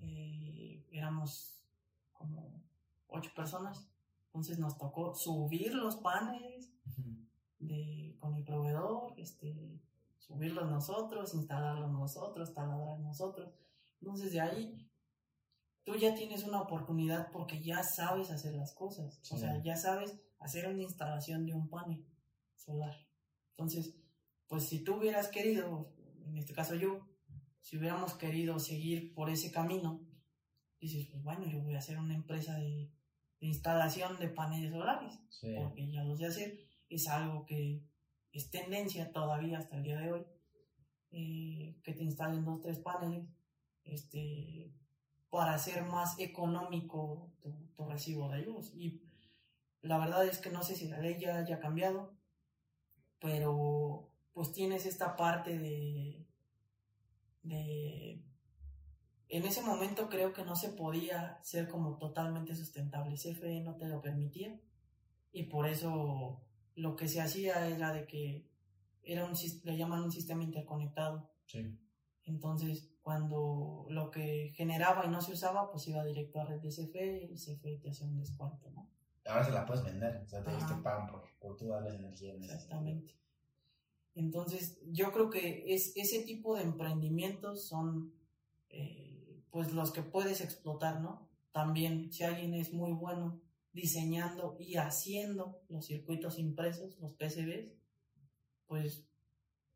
[SPEAKER 3] Eh, éramos como ocho personas, entonces nos tocó subir los paneles de, con el proveedor, este, subirlos nosotros, instalarlos nosotros, taladrar nosotros. Entonces de ahí tú ya tienes una oportunidad porque ya sabes hacer las cosas. O sea, ya sabes hacer una instalación de un panel solar. Entonces, pues si tú hubieras querido, en este caso yo, si hubiéramos querido seguir por ese camino, dices, pues bueno, yo voy a hacer una empresa de, instalación de paneles solares, porque ya lo sé hacer, es algo que es tendencia todavía hasta el día de hoy, eh, que te instalen dos, tres paneles, este, para hacer más económico tu, recibo de luz. Y la verdad es que no sé si la ley ya haya cambiado, pero pues tienes esta parte de, de... En ese momento creo que no se podía ser como totalmente sustentable. CFE no te lo permitía y por eso lo que se hacía era de que era un, le llaman un sistema interconectado.
[SPEAKER 2] Sí.
[SPEAKER 3] Entonces, cuando lo que generaba y no se usaba, pues iba directo a red de CFE y CFE te hacía un descuento, ¿no?
[SPEAKER 2] Ahora se la puedes vender, o sea, te, pagan por, por tu darle energía.
[SPEAKER 3] Exactamente. Entonces, yo creo que es, ese tipo de emprendimientos son eh, pues los que puedes explotar, ¿no? También, si alguien es muy bueno diseñando y haciendo los circuitos impresos, los PCBs, pues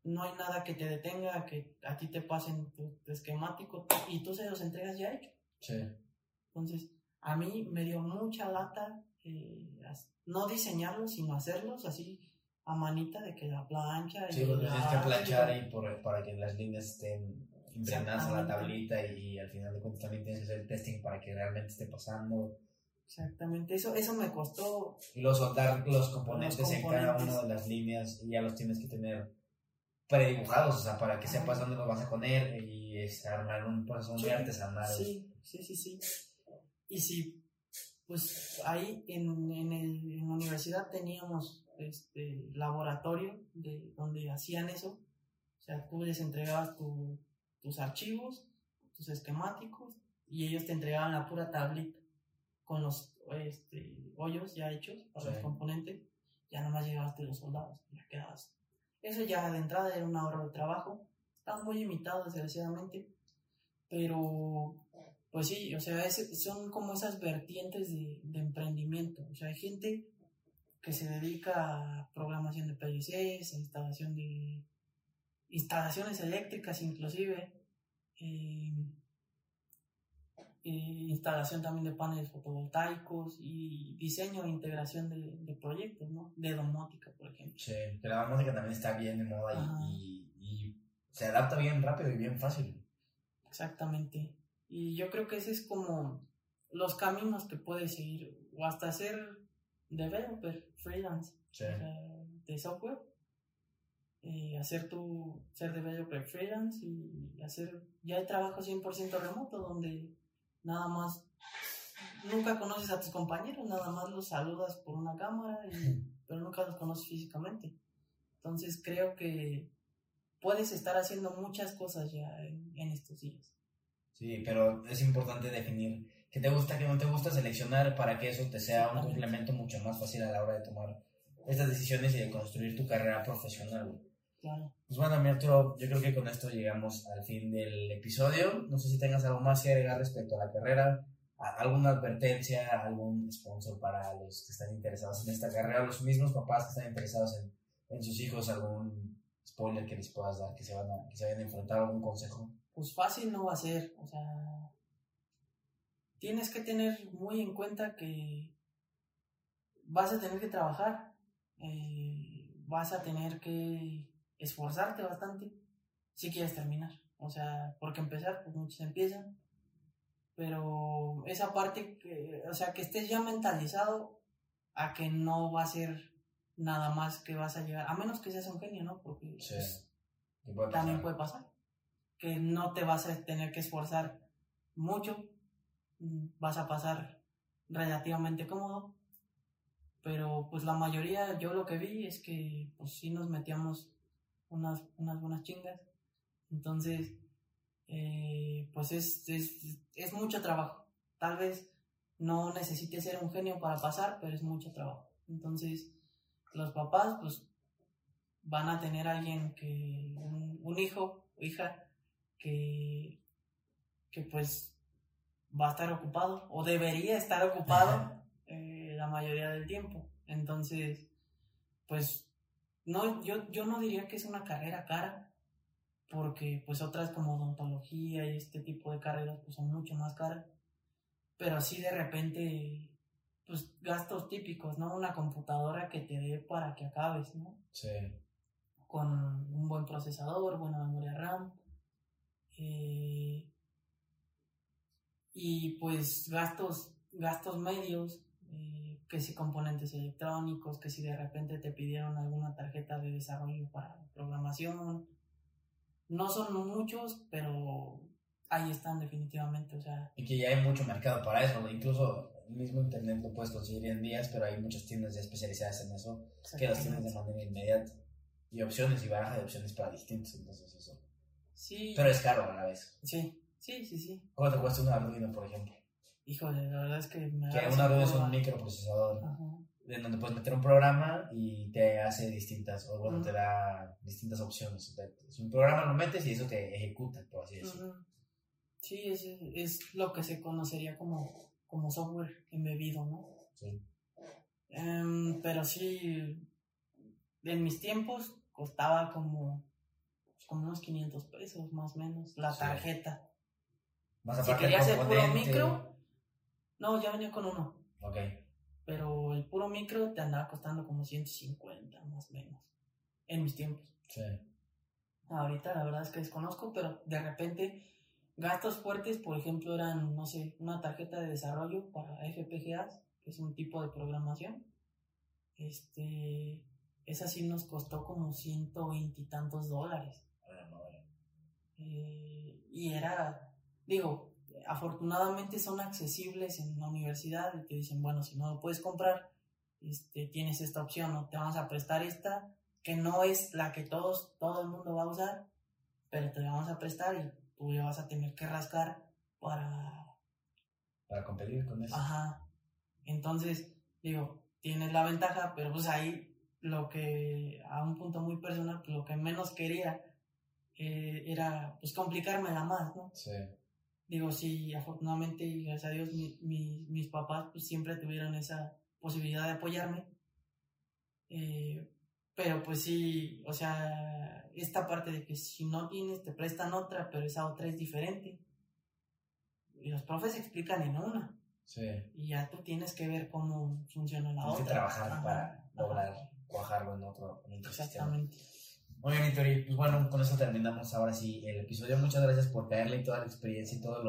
[SPEAKER 3] no hay nada que te detenga, que a ti te pasen tu, esquemático y tú se los entregas ya hecho.
[SPEAKER 2] Sí.
[SPEAKER 3] Entonces, a mí me dio mucha lata eh, no diseñarlos, sino hacerlos así a manita de que la plancha.
[SPEAKER 2] Sí, porque tienes que planchar ahí por, para que las líneas estén impregnadas a la tablita y, al final de cuentas también tienes que hacer el testing para que realmente esté pasando.
[SPEAKER 3] Exactamente, eso, eso me costó.
[SPEAKER 2] Los soldar los componentes, los componentes en cada una de las líneas y ya los tienes que tener predibujados, o sea, para que sepas dónde los vas a poner y es armar un proceso muy artesanal.
[SPEAKER 3] Sí, sí, sí, sí. Y sí, pues ahí en, en, el, en la universidad teníamos este laboratorio de donde hacían eso. O sea, tú les entregabas tu, tus archivos, tus esquemáticos, y ellos te entregaban la pura tablita con los este, hoyos ya hechos para los componentes. Ya nomás llegabas de los soldados, ya quedabas. Eso ya de entrada era un ahorro de trabajo. Estaba muy limitado, desgraciadamente. Pero pues sí, o sea, son como esas vertientes de, emprendimiento. O sea, hay gente que se dedica a programación de PLCs, instalación de instalaciones eléctricas inclusive, eh, instalación también de paneles fotovoltaicos y diseño e integración de, proyectos, ¿no? De domótica, por ejemplo.
[SPEAKER 2] Sí, que la domótica también está bien de moda y, y, se adapta bien rápido y bien fácil.
[SPEAKER 3] Exactamente. Y yo creo que ese es como los caminos que puedes seguir, o hasta ser developer, freelance, de software, eh, hacer tu, ser developer freelance y hacer, ya hay trabajo 100% remoto donde nada más, nunca conoces a tus compañeros, nada más los saludas por una cámara, pero nunca los conoces físicamente. Entonces creo que puedes estar haciendo muchas cosas ya en estos días.
[SPEAKER 2] Sí, pero es importante definir qué te gusta, qué no te gusta, seleccionar para que eso te sea un complemento mucho más fácil a la hora de tomar estas decisiones y de construir tu carrera profesional.
[SPEAKER 3] Claro.
[SPEAKER 2] Pues bueno, mi Arturo, yo creo que con esto llegamos al fin del episodio. No sé si tengas algo más que agregar respecto a la carrera, alguna advertencia, algún sponsor para los que están interesados en esta carrera, los mismos papás que están interesados en, en sus hijos, algún spoiler que les puedas dar, que se, van a, que se vayan a enfrentar, algún consejo
[SPEAKER 3] pues fácil no va a ser. O sea, tienes que tener muy en cuenta que vas a tener que trabajar, eh, vas a tener que esforzarte bastante si quieres terminar. O sea, porque empezar, pues muchos empiezan. Pero esa parte, que, o sea, que estés ya mentalizado a que no va a ser nada más que vas a llegar, a menos que seas un genio, ¿no? Porque pues, también puede pasar que no te vas a tener que esforzar mucho, vas a pasar relativamente cómodo, pero pues la mayoría yo lo que vi es que pues sí nos metíamos unas, unas buenas chingas, entonces eh, pues es, es, es mucho trabajo, tal vez no necesites ser un genio para pasar, pero es mucho trabajo, entonces los papás pues van a tener alguien que, un, un hijo o hija que, que pues va a estar ocupado o debería estar ocupado eh, la mayoría del tiempo. Entonces, pues no, yo, yo no diría que es una carrera cara, porque pues otras como odontología y este tipo de carreras pues son mucho más caras, pero sí de repente pues gastos típicos, ¿no? Una computadora que te dé para que acabes, ¿no?
[SPEAKER 2] Sí.
[SPEAKER 3] Con un buen procesador, buena memoria RAM, eh, y pues gastos, gastos medios, eh, que si componentes electrónicos, que si de repente te pidieron alguna tarjeta de desarrollo para programación. No son muchos, pero ahí están definitivamente, o sea...
[SPEAKER 2] Y que ya hay mucho mercado para eso, incluso el mismo internet lo puedes conseguir en días, pero hay muchas tiendas ya especializadas en eso que las tienes de manera inmediata. Y opciones y baraja de opciones para distintos, entonces eso
[SPEAKER 3] Sí.
[SPEAKER 2] Pero es caro a la vez.
[SPEAKER 3] Sí, sí, sí, sí.
[SPEAKER 2] ¿Cuánto te cuesta un Arduino, por ejemplo?
[SPEAKER 3] Híjole, la verdad es que me
[SPEAKER 2] Que un Arduino es un microprocesador. En donde puedes meter un programa y te hace distintas, o bueno, te da distintas opciones. Es un programa, lo metes y eso te ejecuta, por así decirlo.
[SPEAKER 3] Sí, es, es lo que se conocería como, como software embebido, ¿no?
[SPEAKER 2] Sí.
[SPEAKER 3] Um, pero sí, en mis tiempos costaba como como unos 500 pesos más o menos, la tarjeta.
[SPEAKER 2] Más
[SPEAKER 3] si querías el puro micro, no, ya venía con uno.
[SPEAKER 2] Ok.
[SPEAKER 3] Pero el puro micro te andaba costando como 150 más o menos, en mis tiempos.
[SPEAKER 2] Sí.
[SPEAKER 3] Ahorita la verdad es que desconozco, pero de repente gastos fuertes, por ejemplo, eran, no sé, una tarjeta de desarrollo para FPGAs, que es un tipo de programación. Este, esa sí nos costó como ciento veintitantos dólares.
[SPEAKER 2] Ah, no, vale.
[SPEAKER 3] Eh, y era, digo, afortunadamente son accesibles en la universidad y te dicen, bueno, si no lo puedes comprar, este, tienes esta opción, o te vamos a prestar esta, que no es la que todos, todo el mundo va a usar, pero te la vamos a prestar y tú ya vas a tener que rascar para,
[SPEAKER 2] Para competir con eso.
[SPEAKER 3] ajá. Entonces, digo, tienes la ventaja, pero pues ahí lo que, a un punto muy personal, pues lo que menos quería eh, era, pues complicármela más, ¿no?
[SPEAKER 2] Sí.
[SPEAKER 3] Digo, sí, afortunadamente y gracias a Dios mi- mi- mis papás pues siempre tuvieron esa posibilidad de apoyarme. Eh, pero pues sí, o sea, esta parte de que si no tienes te prestan otra, pero esa otra es diferente. Y los profes explican en una
[SPEAKER 2] Sí.
[SPEAKER 3] y ya tú tienes que ver cómo funciona la
[SPEAKER 2] Tienes
[SPEAKER 3] otra.
[SPEAKER 2] que trabajar
[SPEAKER 3] Ajá,
[SPEAKER 2] para lograr cuajarlo en otro, en otro sistema. Muy bien, Hitori. Pues bueno, con eso terminamos ahora sí el episodio. Muchas gracias por caerle y toda la experiencia y toda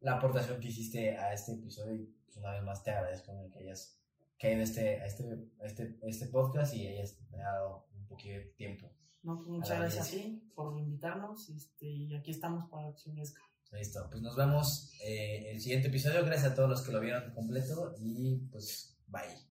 [SPEAKER 2] la aportación que hiciste a este episodio. Y pues una vez más te agradezco que hayas caído a este, a este, a este, a este podcast y hayas dado un poquito de tiempo.
[SPEAKER 3] No, pues, muchas gracias a ti por invitarnos este, y aquí estamos para ofrezca.
[SPEAKER 2] Listo, pues nos vemos eh, el siguiente episodio. Gracias a todos los que lo vieron completo y pues bye.